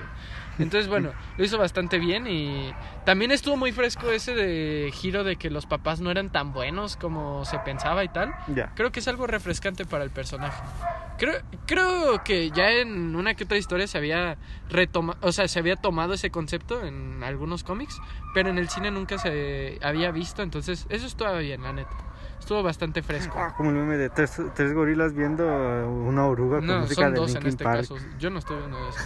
Entonces, bueno, lo hizo bastante bien y también estuvo muy fresco ese de giro de que los papás no eran tan buenos como se pensaba y tal. Ya. Creo que es algo refrescante para el personaje. Creo, creo que ya en una que otra historia se había retomado, o sea, se había tomado ese concepto en algunos cómics, pero en el cine nunca se había visto, entonces eso estuvo bien, la neta. Estuvo bastante fresco. Ah, como el meme de tres, tres gorilas viendo una oruga con No, música son de dos en este Park. caso. Yo no estoy viendo eso.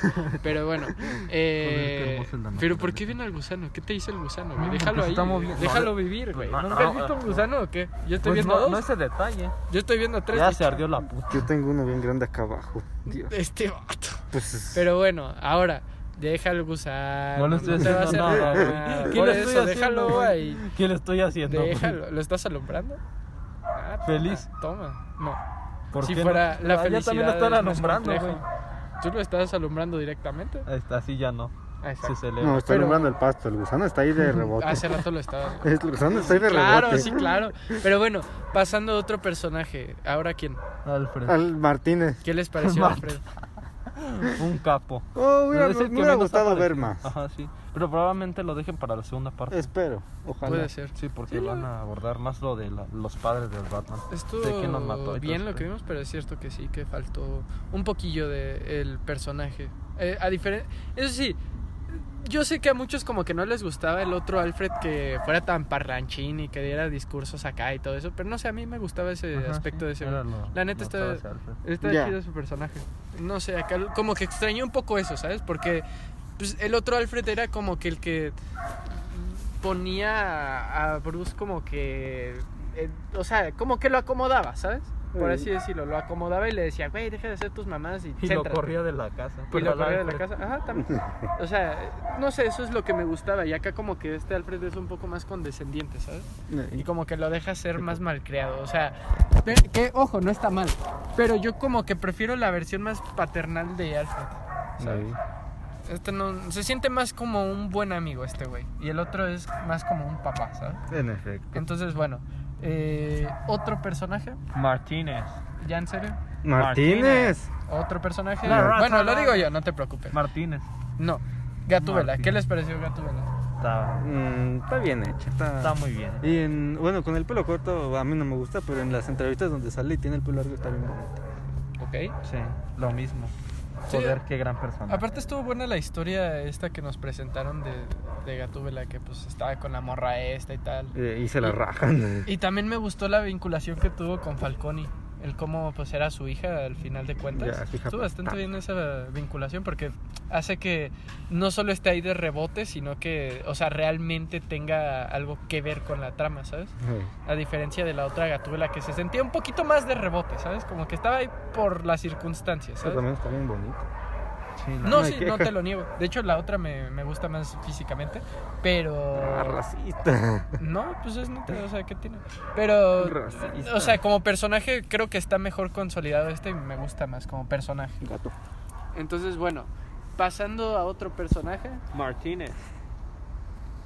Pero bueno. eh, pero ¿por qué viene el gusano? ¿Qué te hizo el gusano? güey? Déjalo pues ahí. Déjalo vivir, güey. No, ¿Nunca has visto un no. gusano o qué? Yo estoy Pues viendo no, dos. no ese detalle. Yo estoy viendo tres. Ya se ardió la puta. Yo tengo uno bien grande acá abajo. Dios. Este vato. Pues es- Pero bueno, ahora. Deja el gusano. No le estoy te va a haciendo hacer nada, nada. güey. ¿Qué Por estoy eso, haciendo, déjalo ahí. ¿Qué le estoy haciendo? güey? Déjalo. ¿Lo estás alumbrando? Ah, toma, Feliz. Toma. No. ¿Por si qué fuera no? la Ah, ya felicidad. también lo están alumbrando, güey. ¿Tú lo estás alumbrando directamente? Ahí está, así ya no. Ah, exacto. Se celebra. No, está Pero- alumbrando el pasto. El gusano está ahí de rebote. Hace rato lo estaba. El gusano está ahí de Claro, rebote. sí, claro. Pero bueno, pasando a otro personaje. ¿Ahora quién? Alfred. Al Martínez. ¿Qué les pareció, Marta. Alfred? Un capo. Oh, hubiera- Es el me que hubiera gustado ver más. Ajá, sí. Pero probablemente lo dejen para la segunda parte. Espero. Ojalá. Puede ser. Sí, porque Sí, van a abordar más lo de la- los padres del Batman. Estuvo de quién nos mató bien lo que vimos, pero es cierto que sí, que faltó un poquillo del personaje. Eh, a diferen- Eso sí, yo sé que a muchos como que no les gustaba el otro Alfred que fuera tan parlanchín y que diera discursos acá y todo eso, pero no sé, a mí me gustaba ese Ajá, aspecto sí, de ese. lo- La neta está, está Ya. chido su personaje. No sé, acá como que extrañé un poco eso, ¿sabes? Porque pues, el otro Alfred era como que el que ponía a Bruce como que... eh, o sea, como que lo acomodaba, ¿sabes? Por Sí. así decirlo, lo acomodaba y le decía, güey, deja de hacer tus mamás y, Y lo céntrate". corría de la casa. Y Pero lo corría de la casa. Ajá, también. O sea, no sé, eso es lo que me gustaba. Y acá como que este Alfred es un poco más condescendiente, ¿sabes? Y como que lo deja ser más malcriado. O sea, que ojo, no está mal. Pero yo como que prefiero la versión más paternal de Alfred. ¿sabes? Sí. Este no, se siente más como un buen amigo este güey. Y el otro es más como un papá, ¿sabes? En efecto. Entonces, bueno. Eh, otro personaje, Martínez. ¿ya en serio? Martínez. Otro personaje. La bueno, lo digo yo, no te preocupes. Martínez. No. Gatúbela, Martín. ¿qué les pareció Gatúbela? Está, Mm, está bien hecha. Está, está muy bien. Y en, bueno, con el pelo corto a mí no me gusta, pero en las entrevistas donde sale y tiene el pelo largo está bien bonito. Ok. Sí, lo mismo. Sí. Joder, qué gran persona. Aparte estuvo buena la historia esta que nos presentaron de, de Gatúbela, que pues estaba con la morra esta y tal. Eh, y se la rajan. Y también me gustó la vinculación que tuvo con Falconi. El cómo pues era su hija al final de cuentas. Estuvo bastante bien esa vinculación porque hace que no solo esté ahí de rebote, sino que, o sea, realmente tenga algo que ver con la trama, ¿sabes? A diferencia de la otra Gatúbela que se sentía un poquito más de rebote, ¿sabes? Como que estaba ahí por las circunstancias, Eso ¿sabes? también está bien bonito. Sí, No, No sí, no te lo niego. De hecho, la otra me, me gusta más físicamente, pero... Ah, racista. No, pues es neta, o sea, ¿qué tiene? Pero, Racista. o sea, como personaje creo que está mejor consolidado este y me gusta más como personaje. Gato. Entonces, bueno, pasando a otro personaje, Martínez.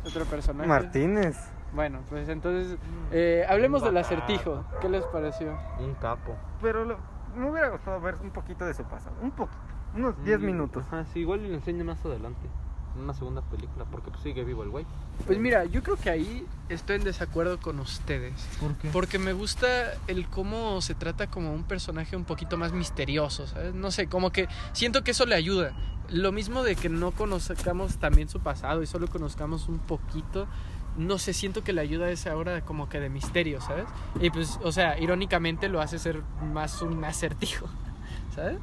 otro personaje. Martínez. Bueno, pues entonces, eh, hablemos del acertijo. ¿Qué les pareció? Un capo. Pero lo- me hubiera gustado ver un poquito de su pasado. Un poquito. Unos 10 minutos. Ajá, sí, igual y lo enseño más adelante. En una segunda película, porque pues sigue vivo el güey. Pues mira, yo creo que ahí estoy en desacuerdo con ustedes. ¿Por qué? Porque me gusta el cómo se trata como un personaje un poquito más misterioso, ¿sabes? No sé, como que siento que eso le ayuda. Lo mismo de que no conozcamos también su pasado y solo conozcamos un poquito. No sé, siento que le ayuda a esa hora como que de misterio, ¿sabes? Y pues, o sea, irónicamente lo hace ser más un acertijo, ¿sabes?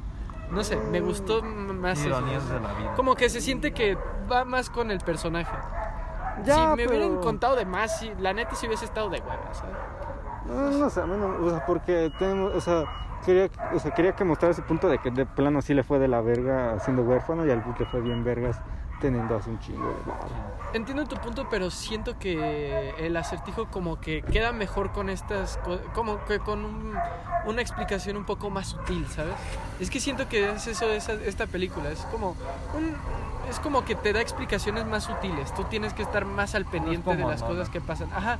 No sé, me gustó más eso. De la vida. Como que se siente que va más con el personaje. Ya, si me hubieran contado de más, si, la neta si hubiese estado de hueva, ¿sabes? No, no sé, a mí no- o sea, porque tenemos, o sea, quería, o sea, quería que mostrara ese punto de que de plano sí le fue de la verga siendo huérfano y al le fue bien vergas teniendo así un chingo de varo. Entiendo tu punto, pero siento que el acertijo como que queda mejor con estas, co- como que con un- una explicación un poco más sutil, ¿sabes? Es que siento que es eso esa, esta película, es como un, es como que te da explicaciones más sutiles. Tú tienes que estar más al pendiente de como las Nolan. cosas que pasan. Ajá.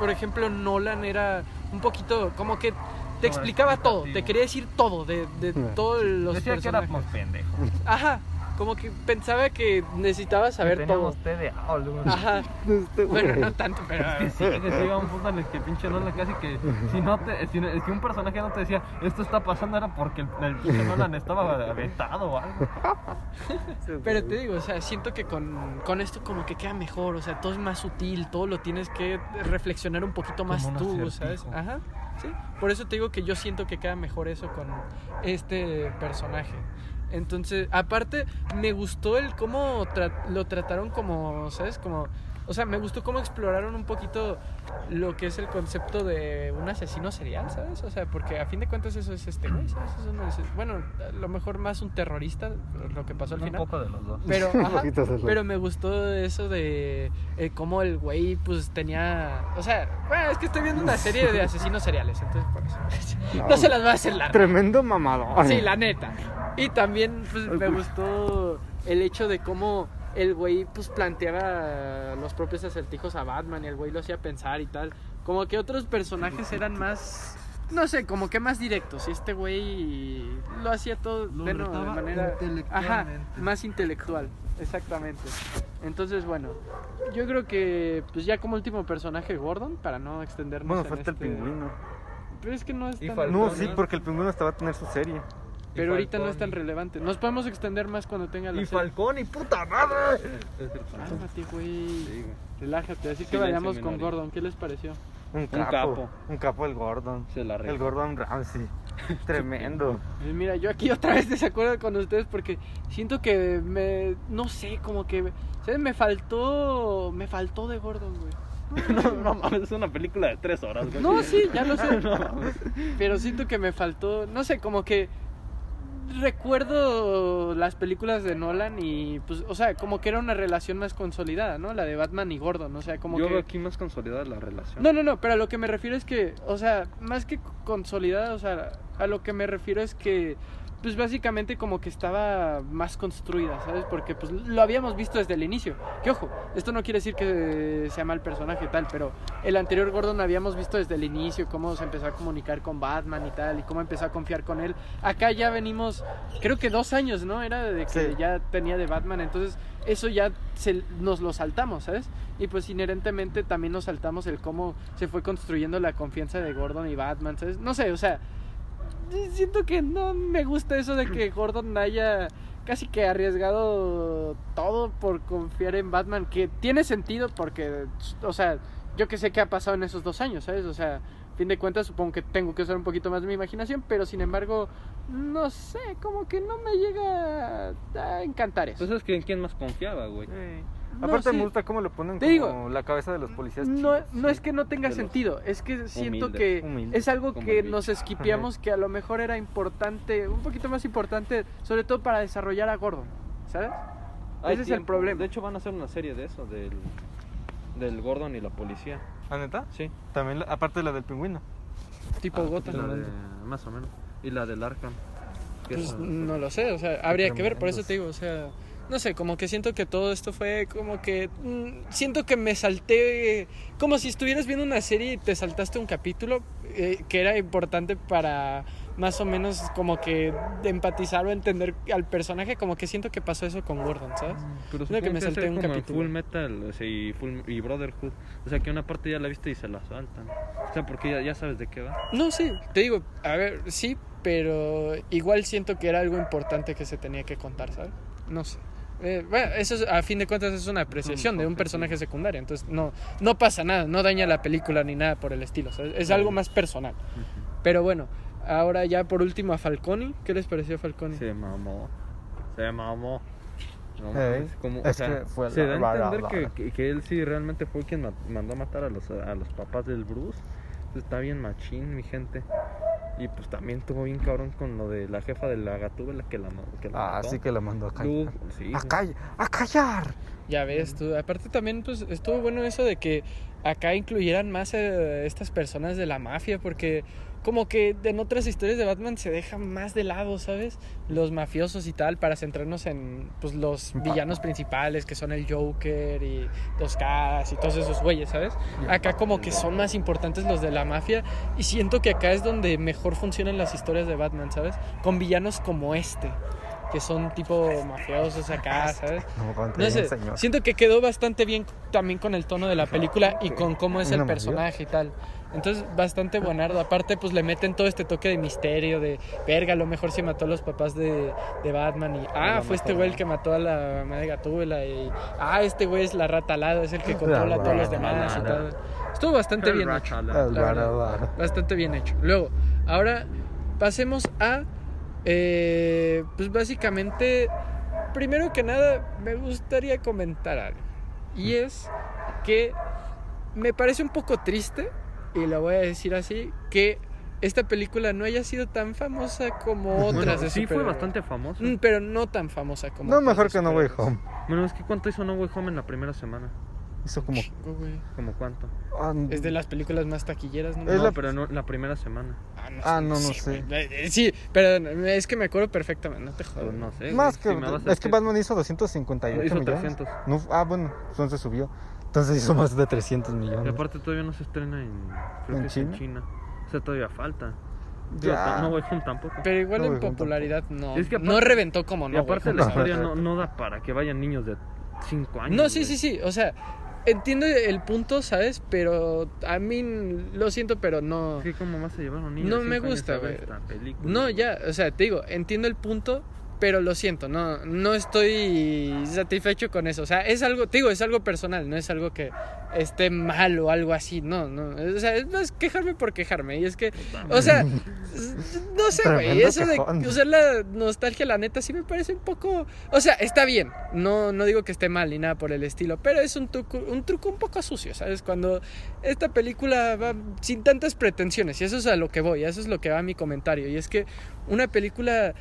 Por ejemplo, Nolan era un poquito como que te explicaba todo, te quería decir todo de, de todos los Decía que éramos personajes. pendejos. Ajá. Como que pensaba que necesitaba saber todo. Teníamos TDA o algo así. Ajá. Bueno, no tanto, pero. Es que sí, decía un punto en el que pinche Nolan casi que si no te, si, no- si un personaje no te decía esto está pasando era porque el, el pinche Nolan estaba vetado o algo. Pero te digo, o sea, siento que con, con esto como que queda mejor, o sea, todo es más sutil, todo lo tienes que reflexionar un poquito más Como tú, acertijo. ¿sabes? Ajá, sí. Por eso te digo que yo siento que queda mejor eso con este personaje. Entonces, aparte, me gustó el cómo tra- lo trataron como, ¿sabes? Como, o sea, me gustó cómo exploraron un poquito lo que es el concepto de un asesino serial, ¿sabes? O sea, porque a fin de cuentas eso es este güey, ¿sabes? Un bueno, a lo mejor más un terrorista, lo que pasó al Un final. poco de los dos. Pero, Un ajá, pero me gustó eso de eh, cómo el güey pues tenía, o sea, bueno, es que estoy viendo una serie de asesinos seriales, entonces por eso. No, se las va a hacer larga. Tremendo mamador. Sí, la neta. Y también pues, me gustó el hecho de cómo el güey pues planteaba los propios acertijos a Batman y el güey lo hacía pensar y tal. Como que otros personajes eran más no sé, como que más directos. Y este güey lo hacía todo Lo bueno, de manera ajá, más intelectual, exactamente. Entonces, bueno, yo creo que pues ya como último personaje Gordon para no extendernos Bueno, en falta el este- pingüino. Pero es que no es tan No, sí, ¿no? porque el pingüino hasta va a tener su serie. Pero ahorita no es tan relevante. Nos podemos extender más cuando tenga la Y serie. Falcón y puta madre. Cálmate, güey. Sí, güey. Relájate. Así que Silencio, vayamos con. Gordon. ¿Qué les pareció? Un capo. capo. Un capo el Gordon. Se la El. Gordon Ramsay. Tremendo. Eh, Mira, yo aquí otra vez desacuerdo con ustedes porque siento que me. No sé, como que. ¿Sabes? Me faltó. Me faltó de Gordon, güey. No, no mames, es una película de tres horas, güey. No, sí, ya lo sé. No. Pero siento que me faltó. No sé, como que. Recuerdo las películas de Nolan y pues, o sea, como que era una relación más consolidada, ¿no? La de Batman y Gordon, o sea, como Yo que... veo aquí más consolidada la relación. No, no, no, pero a lo que me refiero es que, o sea, más que consolidada, o sea, a lo que me refiero es que pues básicamente como que estaba más construida, ¿sabes? Porque pues lo habíamos visto desde el inicio. Que ojo, esto no quiere decir que sea mal personaje tal, pero el anterior Gordon lo habíamos visto desde el inicio, cómo se empezó a comunicar con Batman y tal, y cómo empezó a confiar con él. Acá ya venimos, creo que dos años, ¿no? Era de que Sí. ya tenía de Batman, entonces eso ya se- nos lo saltamos, ¿sabes? Y pues inherentemente también nos saltamos el cómo se fue construyendo la confianza de Gordon y Batman, ¿sabes? No sé, o sea, siento que no me gusta eso de que Gordon haya casi que arriesgado todo por confiar en Batman, que tiene sentido porque, o sea, yo que sé qué ha pasado en esos dos años, ¿sabes? O sea, a fin de cuentas supongo que tengo que usar un poquito más de mi imaginación, pero sin embargo, no sé, como que no me llega a encantar eso. Entonces, ¿en quién más confiaba, güey? No, Aparte sí. me gusta cómo lo ponen Te como digo, la cabeza de los policías. No, no es que no tenga sentido, es que siento humildes. que Humildes, es algo que nos esquipeamos que a lo mejor era importante, un poquito más importante, sobre todo para desarrollar a Gordon, ¿sabes? Hay Ese es el problema. De hecho, van a hacer una serie de eso, del, del Gordon y la policía. ¿Ah, neta? Sí. También, la- aparte de la del pingüino. Tipo Gotham. La de, más o menos. Y la del Arkham. Pues no lo sé, o sea, habría que ver, por eso te digo, o sea, no sé, como que siento que todo esto fue como que mm, siento que me salté como si estuvieras viendo una serie y te saltaste un capítulo eh, que era importante para más o menos como que empatizar o entender al personaje, como que siento que pasó eso con Gordon, ¿sabes? Pero Siento que me salté un capítulo. Full Metal o sea, y, full, y Brotherhood. O sea, que una parte ya la viste y se la saltan. O sea, porque ya, ya sabes de qué va. No, sí, te digo, a ver, sí, pero igual siento que era algo importante que se tenía que contar, ¿sabes? No sé. Eh, bueno, eso es- a fin de cuentas es una apreciación de un objetivo. personaje secundario, entonces no, no pasa nada, no daña la película ni nada por el estilo, ¿sabes? es algo más personal. Pero bueno, ahora ya por último a Falconi, ¿qué les pareció Falconi? Se mamó. Se mamó. No, Ey, mames, como, o sea, que fue se la- da la- a la- entender la- que, que, que él sí realmente fue quien ma- mandó a matar a los, a los papás del Bruce. Está bien machín, mi gente. Y pues también tuvo bien cabrón con lo de la jefa de la gatúbela que la, que la Ah, mató. sí que la mandó a callar. Luego, sí, A, sí. call- a callar. Ya ves, tú, aparte también pues estuvo bueno eso de que acá incluyeran más a estas personas de la mafia porque como que en otras historias de Batman se dejan más de lado, ¿sabes? Los mafiosos y tal para centrarnos en pues los villanos principales que son el Joker y dos caras y todos esos güeyes, ¿sabes? Acá como que son más importantes los de la mafia y siento que acá es donde mejor funcionan las historias de Batman, ¿sabes? Con villanos como este que son tipo mafiosos acá, ¿sabes? No, No sé, siento que quedó bastante bien también con el tono de la película y con cómo es el personaje y tal. Entonces, bastante buenardo. Aparte, pues le meten todo este toque de misterio, de verga, a lo mejor se mató a los papás de, de Batman y ah, fue este güey el que mató a la madre de Gatúbela y ah, este güey es la rata alada, es el que controla a todos los demás y tal. Estuvo bastante bien hecho. Verdad. Bastante bien hecho. Luego, ahora pasemos a. eh, pues básicamente, primero que nada, me gustaría comentar algo. Y es que me parece un poco triste, y lo voy a decir así, que esta película no haya sido tan famosa como otras Bueno, de sí fue bastante famoso. Mm, Pero no tan famosa como No, mejor que No Way. Home. Bueno, es que ¿cuánto hizo No Way Home en la primera semana? Hizo como. Oh, güey. ¿Como cuánto? ah, Es de las películas más taquilleras, ¿no? Es no, la- pero no, la primera semana. Ah, no, Ah, sé, no, no sé. güey. Eh, Sí, pero es que me acuerdo perfectamente, no te Pero jodas. no sé. Más que. si es que Batman hizo 258 Hizo millones. 300. No, ah, bueno, entonces subió. Entonces hizo más de 300 Y millones. aparte todavía no se estrena en, creo ¿En que es China? en China. O sea, todavía falta. Ya. No Way Home tampoco. Pero igual No, en tampoco. popularidad no. Es que no aparte- reventó como y no. aparte güey. la No. historia no, no da para que vayan niños de 5 años. No, sí, güey. sí, sí. O sea, entiendo el punto, ¿sabes? Pero a mí lo siento, pero no. Es que ¿cómo vas a llevar a un niño No me gusta, a ver güey. esta película? No, güey? ya, o sea, te digo, entiendo el punto, pero lo siento, no, no estoy satisfecho con eso. O sea, es algo, te digo, es algo personal, no es algo que esté mal o algo así, no, no. O sea, es más quejarme por quejarme. Y es que, o sea, no sé, güey, eso de usar la nostalgia, la neta, sí me parece un poco. O sea, está bien, no, no digo que esté mal ni nada por el estilo, pero es un truco, un truco un poco sucio, ¿sabes? Cuando esta película va sin tantas pretensiones, y eso es a lo que voy, eso es lo que va mi comentario, y es que una película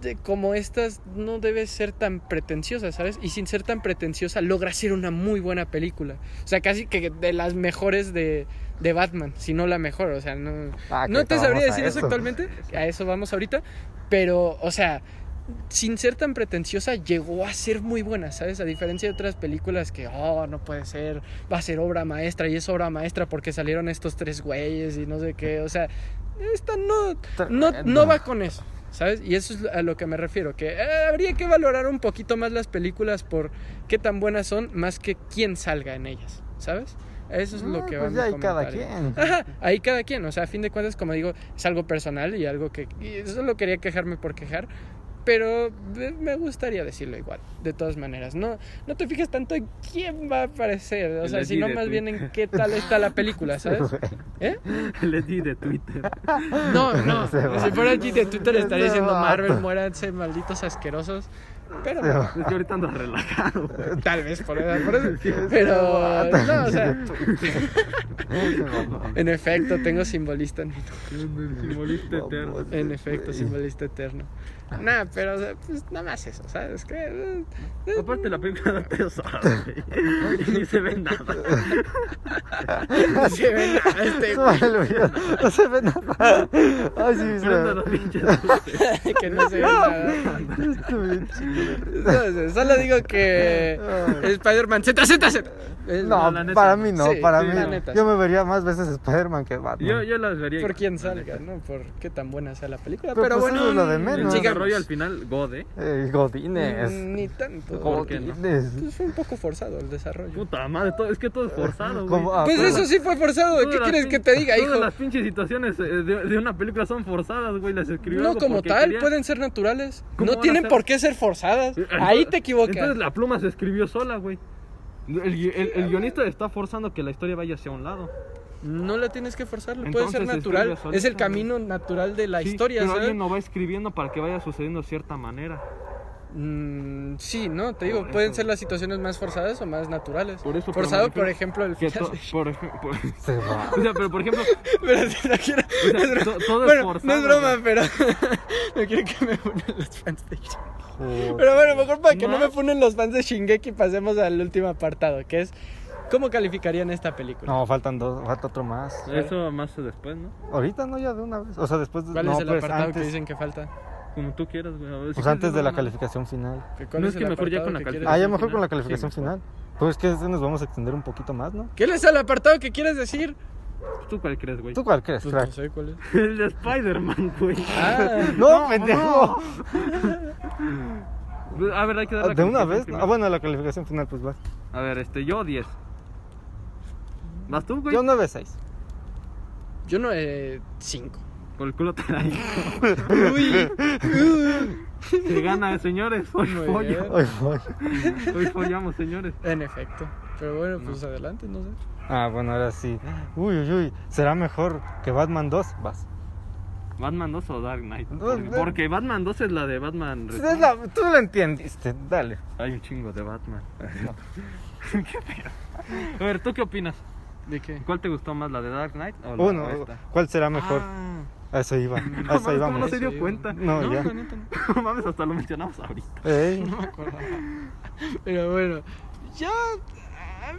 de- como estas no debe ser tan pretenciosa, ¿sabes? Y sin ser tan pretenciosa logra ser una muy buena película. O sea, casi que de las mejores de, de Batman, si no la mejor. O sea, no, Ah, no te sabría decir eso eso. actualmente, a eso vamos ahorita, pero, o sea, sin ser tan pretenciosa, llegó a ser muy buena, ¿sabes? A diferencia de otras películas que, oh, no puede ser, va a ser obra maestra, y es obra maestra porque salieron estos tres güeyes y no sé qué, o sea, esta no, no, no va con eso, ¿sabes? Y eso es a lo que me refiero, que eh, habría que valorar un poquito más las películas por qué tan buenas son, más que quién salga en ellas, ¿sabes? Eso es lo Ah, que va pues ya hay cada quien. Ajá, ahí cada quien, o sea, a fin de cuentas, como digo, es algo personal y algo que y solo quería quejarme por quejar, pero me gustaría decirlo igual, de todas maneras. No, no te fijes tanto en quién va a aparecer, o El sea, Eddie sino más bien en qué tal está la película, ¿sabes? ¿Eh? Di de Twitter. No, no, si fuera allí de Twitter estaría diciendo. Marvel, muéranse, malditos asquerosos. Pero que ahorita ando relajado. güey. tal vez por eso, por eso. Ese Pero no, o sea, en efecto, tengo simbolista en mi El simbolista eterno. En efecto, simbolista eterno. Nah, pero o sea, pues nada más eso, ¿sabes? Que, eh, eh, Aparte la película da tres horas, güey. Y ni se ve nada. no se ve nada este No. No se ve nada. Ay, sí, se ve. que no se ve nada. No sé, solo digo que Spider-Man Z, Z, Z. No, neta. para mí no, Sí, para sí, mí. la neta, yo sí. me vería más veces Spider-Man que Batman. Yo, yo las vería. por quién salga. ¿no? Por qué tan buena sea la película. Pero Pero, pues bueno, eso es lo de menos. sigamos. Desarrollo al final, God, eh. Eh, Godines. Mm, Ni tanto. Godines. Pues fue un poco forzado el desarrollo. Puta madre, todo, es que todo es forzado, güey. Ah, Pues eso sí fue forzado. Todas ¿Qué quieres que te diga, Todas hijo? las pinches situaciones eh, de, de una película son forzadas, güey. Las escribió No algo como tal, quería. pueden ser naturales. ¿Cómo No tienen ser? por qué ser forzadas. Ahí te equivocas. Entonces la pluma se escribió sola, güey. El, gui- el- el guionista está forzando que la historia vaya hacia un lado. No la tienes que forzar, puede ser se natural. Es el camino natural de la Sí, historia, pero ¿sabes? alguien lo va escribiendo para que vaya sucediendo de cierta manera. Mm, sí, no, te digo, Por pueden eso. ser las situaciones más forzadas o más naturales. Por eso, Forzado, por ejemplo, el final por, ej- por- Se va. o sea, pero por ejemplo, Pero si no quiero. o sea, es broma. to- todo es bueno, forzado. no es broma, pero no quiero que me funen los fans de. Joder. Pero bueno, mejor para que no ¿Más? me funen los fans de Shingeki, pasemos al último apartado, que es ¿cómo calificarían esta película? No, faltan dos, falta otro más. Eso más después, ¿no? Ahorita no, ya de una vez. O sea, después de. ¿Cuál no, es el pues apartado antes, que dicen que falta? Como tú quieras, güey. Si Pues antes de no, la no. calificación final. ¿Que ¿Cuál No, es es que mejor ya apartado con la quieres Ah, ya Calificación mejor con la final. calificación Sí, final. Pues es que nos vamos a extender un poquito más, ¿no? ¿Qué es el apartado que quieres decir? ¿Tú cuál crees, güey? ¿Tú cuál crees, Pues crack? no sé cuál es. El de Spider-Man, güey. Ah, No, pendejo. A ver, hay que dar la ¿De una calificación vez? primero. Ah, bueno, la calificación final, pues vas. A ver, este, yo 10. ¿Vas tú, güey? Yo 9-6. yo no he cinco. Por el culo te da ahí. Uy, Se gana, señores. Hoy Muy follo. bien. Ay, voy. Hoy follamos, señores. en efecto. Pero bueno, pues adelante, no sé. Ah, bueno, ahora sí. Uy, uy, uy. ¿Será mejor que Batman 2? Vas. ¿Batman 2 o Dark Knight? No, Porque, no. porque Batman 2 es la de Batman. Es la- tú lo entendiste, dale. Hay un chingo de Batman. ¿Qué pedo? A ver, ¿tú qué opinas? ¿De qué? ¿Cuál te gustó más, la de Dark Knight o la Uno, o esta? ¿cuál será mejor? Ah, A eso iba. A No eso mames, ¿cómo íbamos. no se dio cuenta? No, ya. la neta no. No mames, hasta lo mencionamos ahorita. Ey, No me acordaba. Pero bueno, yo. ah,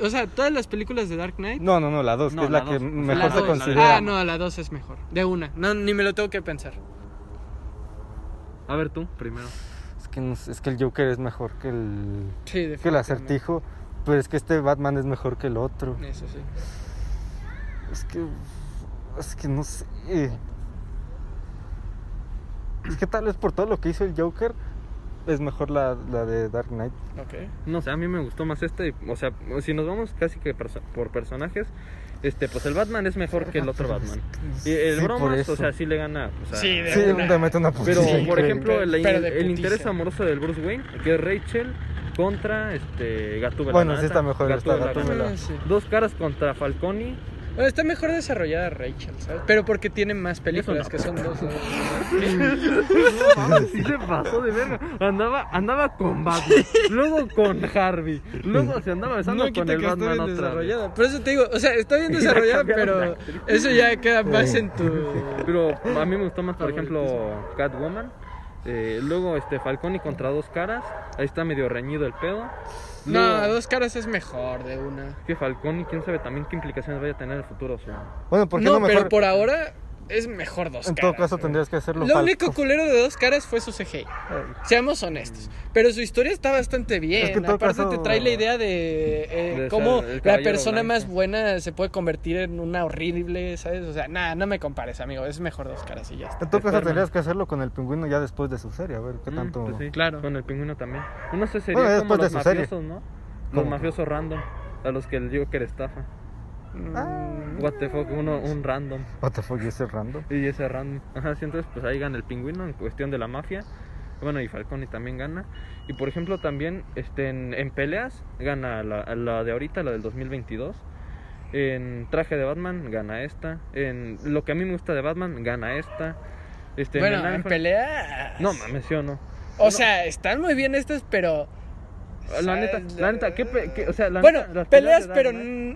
O sea, todas las películas de Dark Knight. No, no, no, la 2, No, que es la la, que mejor la se dos. considera. Ah, no, la 2 es mejor. De una. No, ni me lo tengo que pensar. A ver, tú, primero. Es, que no es que el Joker es mejor que el, Sí, que el acertijo. Pero es que este Batman es mejor que el otro. Eso sí. Es que. Es que no sé. Es que tal vez por todo lo que hizo el Joker, es mejor la, la de Dark Knight. Ok. No sé, a mí me gustó más este. O sea, si nos vamos casi que perso- por personajes, este, pues el Batman es mejor que el otro Batman. Y el Sí, por bromas, eso. o sea, sí le gana. O sea, Sí, de Sí, una. te mete una Pero, por ejemplo, el, el interés amoroso del Bruce Wayne, que es Rachel contra este Gatúbela. Bueno, sí está mejor esta Gatúbela, Gatúbela. Sí. Dos caras contra Falcone Bueno, está mejor desarrollada Rachel, ¿sabes? Pero porque tiene más películas, no. que son dos. No sí se pasó de verga. Andaba, andaba con Batman, luego con Harvey, luego se andaba besando No con el Batman bien otra vez. desarrollada. Por eso te digo, o sea, está bien desarrollada, pero eso ya queda más en tu... Pero a mí me gustó más, por ejemplo. Catwoman. Eh, luego este Falcone contra dos caras. Ahí está medio reñido el pedo. No, dos caras es mejor de una. que Falcone, quién sabe también qué implicaciones vaya a tener en el futuro. O sea, Bueno, ¿por qué No, no, mejor? pero por ahora es mejor dos en caras. todo caso güey. tendrías que hacerlo. Lo único culero de dos caras fue su CGI. Seamos honestos. Pero su historia está bastante bien. Es que en todo Aparte caso- te trae la idea de, eh, De cómo ser la persona blanco. más buena se puede convertir en una horrible, ¿sabes? O sea, nada, no me compares, amigo. Es mejor dos caras y ya está. En todo caso tendrías que hacerlo con el pingüino ya después de su serie, a ver qué mm, tanto. pues sí, Claro. Con el pingüino también. Uno se sería Bueno, como después los de su serie. mafiosos, ¿no? Los ¿Cómo? mafiosos random. A los que el Joker estafa. Mm, What the fuck, uno, un random. What the fuck, ¿y ese random? Y ese random. Ajá, sí, entonces pues ahí gana el pingüino en cuestión de la mafia. Bueno, y Falcone también gana. Y por ejemplo también este, en, en peleas gana la, la de ahorita, la del 2022. En traje de Batman gana esta. En lo que a mí me gusta de Batman gana esta. Este, Bueno, en Affleck- pelea. No mames, ¿sí o no? O sea, están muy bien estas, pero. La neta, la neta, ¿qué, pe- qué- o sea, la Bueno, neta, las peleas, pero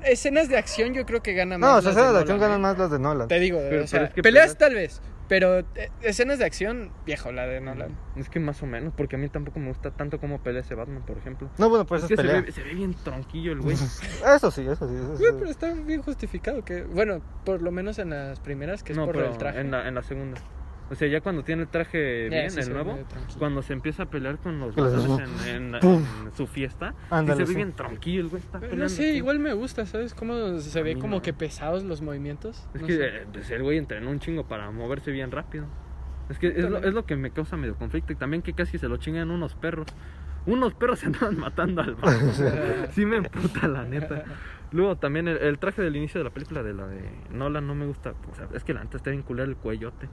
escenas de acción yo creo que ganan más. No, o sea, escenas de acción ¿eh? ganan más las de Nolan. Te digo, Pero- o sea, pero es que peleas peleas- tal vez, pero eh, escenas de acción, viejo, la de Nolan. Es que más o menos, porque a mí tampoco me gusta tanto como pelea ese Batman, por ejemplo. No, bueno, pues es es que se ve, se ve bien tronquillo el güey. Eso sí, eso sí. Eso sí. Güey, pero está bien justificado que, bueno, por lo menos en las primeras, que es no, por pero el traje. En, la, en la segunda. O sea, ya cuando tiene el traje bien, sí el nuevo, cuando se empieza a pelear con los en, en- ¡pum! en su fiesta, y Ándale, se ve sí. bien tranquilo el güey. Está peleando no sé, igual me gusta, ¿sabes? Cómo se A ve como no. que pesados los movimientos. Es No que eh, pues, el güey entrenó un chingo para moverse bien rápido. Es que es lo, es lo que me causa medio conflicto. Y también que casi se lo chingan unos perros. Unos perros se andaban matando al vato. sí me emputa la neta. Luego también el, el traje del inicio de la película de la de Nolan no me gusta. O sea, es que la neta está bien culero el cuellote.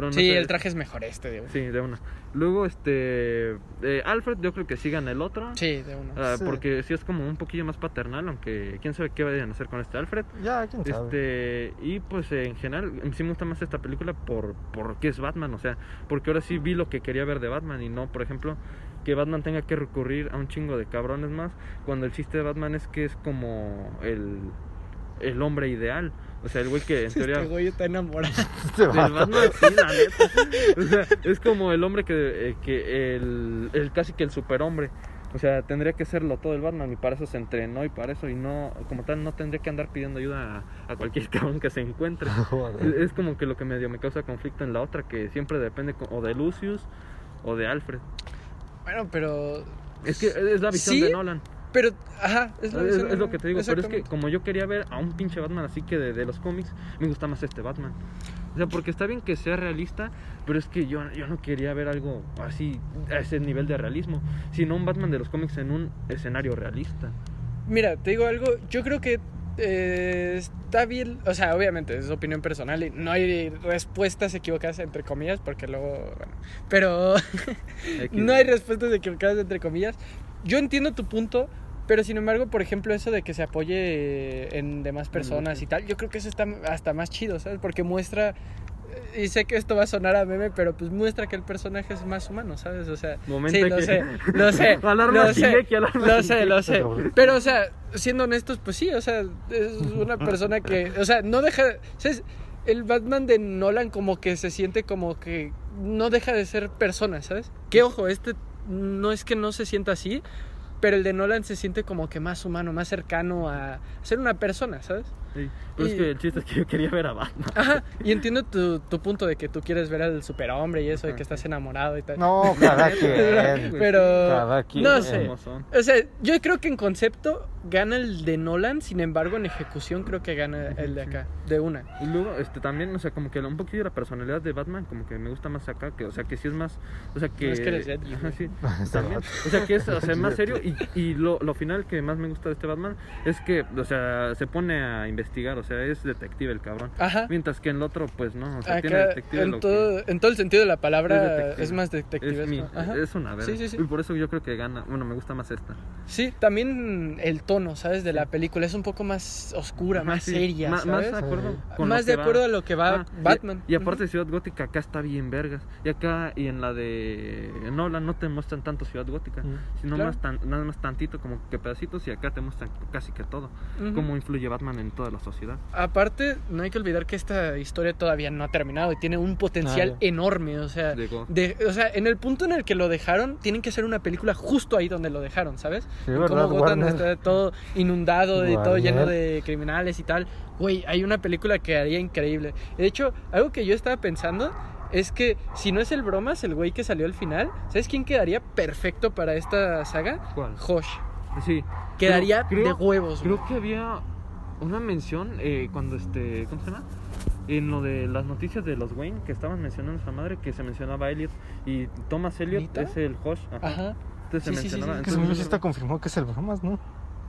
Pero no Sí, sé, el traje es mejor este, digo. Sí, de una. Luego, este. eh, Alfred, yo creo que sí gana el otro. Sí, de uno. Ah, Sí. Porque sí es como un poquillo más paternal, aunque quién sabe qué vayan a hacer con este Alfred. Ya, quién sabe. Este, y pues eh, en general, sí me gusta más esta película por porque es Batman, o sea, porque ahora sí vi lo que quería ver de Batman y no, por ejemplo, que Batman tenga que recurrir a un chingo de cabrones más, cuando el chiste de Batman es que es como el, el hombre ideal. O sea, el güey que en teoría... Este güey está enamorado. Este Del. Batman, sí, la neta. O sea, es como el hombre que, eh, que el, el casi que el superhombre. O sea, tendría que serlo todo el Batman y para eso se entrenó y para eso y no, como tal, no tendría que andar pidiendo ayuda a, a cualquier cabrón que se encuentre. Es, es como que lo que medio me causa conflicto en la otra, que siempre depende o de Lucius o de Alfred. Bueno, pero. Es que es la visión ¿Sí? de Nolan. Pero, ajá, es, Es, la visión es de- lo que te digo, pero es que como yo quería ver a un pinche Batman así que de, de los cómics, me gusta más este Batman. O sea, porque está bien que sea realista, pero es que yo, yo no quería ver algo así, a ese nivel de realismo, sino un Batman de los cómics en un escenario realista. Mira, te digo algo, yo creo que eh, está bien, o sea, obviamente es opinión personal y no hay respuestas equivocadas entre comillas, porque luego, bueno, pero no hay respuestas equivocadas entre comillas. Yo entiendo tu punto, pero sin embargo, por ejemplo, eso de que se apoye en demás personas y tal, yo creo que eso está hasta más chido, ¿sabes? Porque muestra, y sé que esto va a sonar a meme, pero pues muestra que el personaje es más humano, ¿sabes? O sea, Momento sí, que- sé, lo sé, lo sé, lo sé, lo sé. Pero, o sea, siendo honestos, pues sí, o sea, es una persona que, o sea, no deja, ¿sabes? El Batman de Nolan como que se siente como que no deja de ser persona, ¿sabes? Que ojo, este no es que no se sienta así, pero el de Nolan se siente como que más humano, más cercano a ser una persona, ¿sabes? Sí, Pero Y- es que el chiste es que yo quería ver a Batman. Ajá, y entiendo tu, tu punto de que tú quieres ver al superhombre y eso, de que estás enamorado y tal. No, cada quien. Pero, Cada quien. no sé. O sea, yo creo que en concepto gana el de Nolan, sin embargo en ejecución creo que gana el de acá, de una. Y luego, este, también, o sea, como que un poquillo la personalidad de Batman, como que me gusta más acá, que, o sea, que sí es más, o sea, que... No, es que eres Ajá, sí, también, o sea, que es, o sea, más serio, y, y lo, lo final que más me gusta de este Batman es que, o sea, se pone a investigar, o sea, es detective el cabrón. Ajá. Mientras que en el otro, pues, no, o sea, tiene detective en lo todo, en todo el sentido de la que... palabra, es, más detective. Es, mi- es una verga. Sí, sí, sí. Y por eso yo creo que gana, bueno, me gusta más esta. Sí, también el tono, ¿sabes? De la película. Es un poco más oscura, más Sí, seria, más, de acuerdo con Más de que va. a lo que va Ah, Batman. Y, aparte Ciudad Gótica acá está bien vergas. Y acá y en la de Nolan no te muestran tanto Ciudad Gótica, sino Claro. más tan, nada más tantito como que pedacitos y acá te muestran casi que todo. Cómo influye Batman en toda la sociedad. Aparte, no hay que olvidar que esta historia todavía no ha terminado y tiene un potencial Ah, enorme. O sea, de- o sea, en el punto en el que lo dejaron, tienen que hacer una película justo ahí donde lo dejaron, ¿sabes? Sí, Como ¿verdad, Gotham está todo inundado, de todo lleno de criminales y tal. Güey, hay una película que haría increíble. De hecho, algo que yo estaba pensando es que si no es el bromas, el güey que salió al final, ¿sabes quién quedaría perfecto para esta saga? ¿Cuál? Hosh. Sí. Quedaría creo- de huevos. güey. Creo que había una mención eh, cuando este. ¿Cómo se llama? En lo de las noticias de los Wayne que estaban mencionando a esa madre, que se mencionaba a Elliot y Thomas Elliot ¿Neta? es el Hosh. Ajá. Ajá. Entonces se Sí, sí, sí, sí, mencionaba. que Que se entonces- confirmado que es el bromas, ¿no?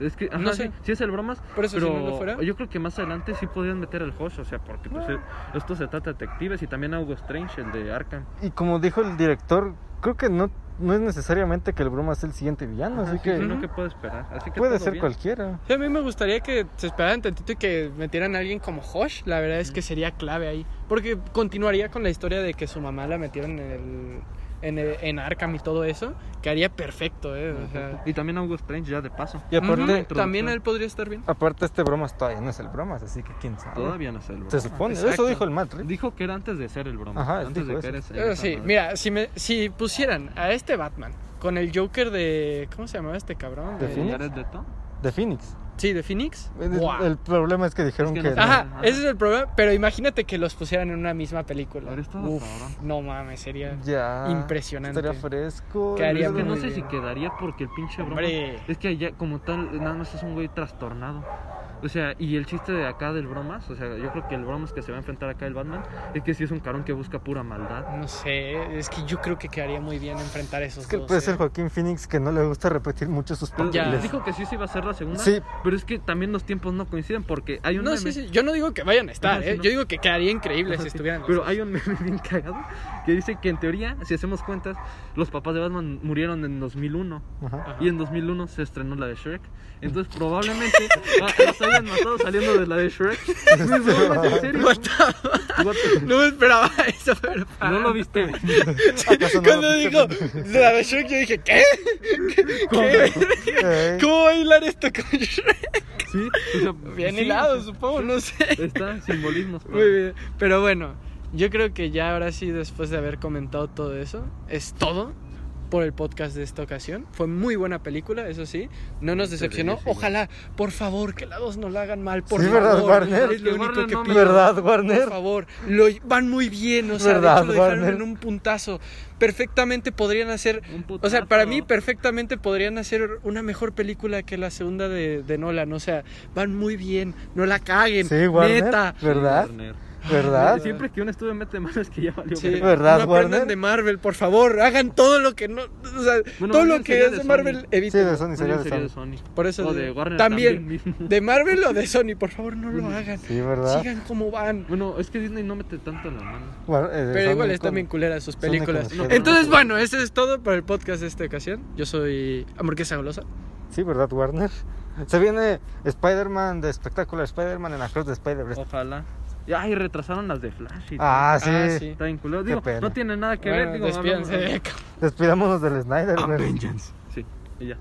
Es que, ajá, No sé. sí es el bromas. Por eso, si pero no lo fuera. yo creo que más adelante sí podrían meter el Hosh, o sea, porque pues, eh, esto se trata de detectives y también Hugo Strange, el de Arkham. Y como dijo el director, creo que no, no es necesariamente que el bromas sea el siguiente villano, así que Sino que puede esperar. Así que puede ser bien. cualquiera. Sí, a mí me gustaría que se esperaran tantito y que metieran a alguien como Hosh. La verdad es que sería clave ahí. Porque continuaría con la historia de que su mamá la metieron en el, en, el- en Arkham y todo eso. Que haría perfecto, ¿eh? O sea, Y también Hugo Strange ya de paso. Y aparte, también él podría estar bien. aparte este bromas todavía no es el bromas, así que quién sabe. Todavía no sé el Se bromas. supone, Exacto. eso dijo el Matt Reeves. Dijo que era antes de ser el bromas. Ajá, antes dijo de que eso. eres Eh, sí, mira, si, me, si pusieran a este Batman con el Joker de. ¿Cómo se llamaba este cabrón? ¿De De- Phoenix? De Phoenix. Sí, de Phoenix. El, problema es que dijeron Es que, que no no. sabe. Ajá, ese es el problema. Pero imagínate que los pusieran en una misma película. Uf, no mames, sería. ya Impresionante. Estaría fresco. Quedaría Es que no sé bien. si quedaría porque el pinche bromas. Hombre. Es que allá, como tal, nada más es un güey trastornado. O sea, y el chiste de acá del bromas, o sea, yo creo que el bromas que se va a enfrentar acá el Batman es que sí es un carón que busca pura maldad. No sé, es que yo creo que quedaría muy bien enfrentar esos Es que dos. puede ¿eh? ser Joaquín Phoenix que no le gusta repetir mucho sus papeles. dijo que sí se iba a hacer la segunda, Sí. pero es que también los tiempos no coinciden porque hay un No, meme- sí, sí. Yo no digo que vayan a estar, Ajá, sí, ¿eh? no. Yo digo que quedaría increíble Ajá, si sí. estuvieran. los Pero dos. hay un meme bien cagado que dice que en teoría, si hacemos cuentas, los papás de Batman murieron en 2001 Ajá. Y en 2001 se estrenó la de Shrek. Entonces probablemente ah, los hayan matado saliendo de la de Shrek. No, en serio. What the- What the- No me esperaba eso, pero. No lo viste. ¿Acaso no Cuando lo dijo viste? la de Shrek, yo dije, ¿qué? ¿Qué? Ey. ¿Cómo va a hilar esto con Shrek? Sí, o sea, Bien sí, hilado, supongo, no sé. Está simbolismos. Muy bien. Pero bueno, yo creo que ya ahora sí, después de haber comentado todo eso, es todo por el podcast de esta ocasión. Fue muy buena película, eso sí. No nos decepcionó. Ojalá, por favor, que la dos no la hagan mal, por Sí, favor. ¿verdad, Warner? Es lo Que único Warner que pido. ¿Verdad, Por favor, lo, van muy bien, o sea, ¿Verdad, de hecho lo dejaron Warner? en un puntazo. Perfectamente podrían hacer, o sea, para mí perfectamente podrían hacer una mejor película que la segunda de, de Nolan, o sea, van muy bien, no la caguen, Sí, Warner. neta. ¿Verdad? Warner. ¿Verdad? Siempre que un estudio mete mano es que ya valió. Sí. ¿Verdad, no aprendan Warner? de Marvel, por favor, hagan todo lo que no, o sea, Bueno, todo lo que es de. Marvel, Sí, eviten. de Sony sería de Sony. Por eso O de- de Warner también, de Marvel o de Sony, por favor, no lo hagan. Sí, ¿verdad? Sigan como van. Bueno, es que Disney no mete tanto en la mano. Eh, Pero igual Sony están con- bien culeras sus películas. con No, Entonces, bueno, eso es todo para el podcast de esta ocasión. Yo soy Hamburguesa Golosa. Sí, ¿verdad, Warner? Se viene Spider-Man de espectacular Spider-Man en Across de Spider-Verse. Ojalá. Y, Ay, retrasaron las de Flash. y Ah, todo. sí. Ah, sí. Está. Qué Digo, no tiene nada que Bueno, ver. Digo, Despidámonos del Snyder. Avengers. Sí, y ya.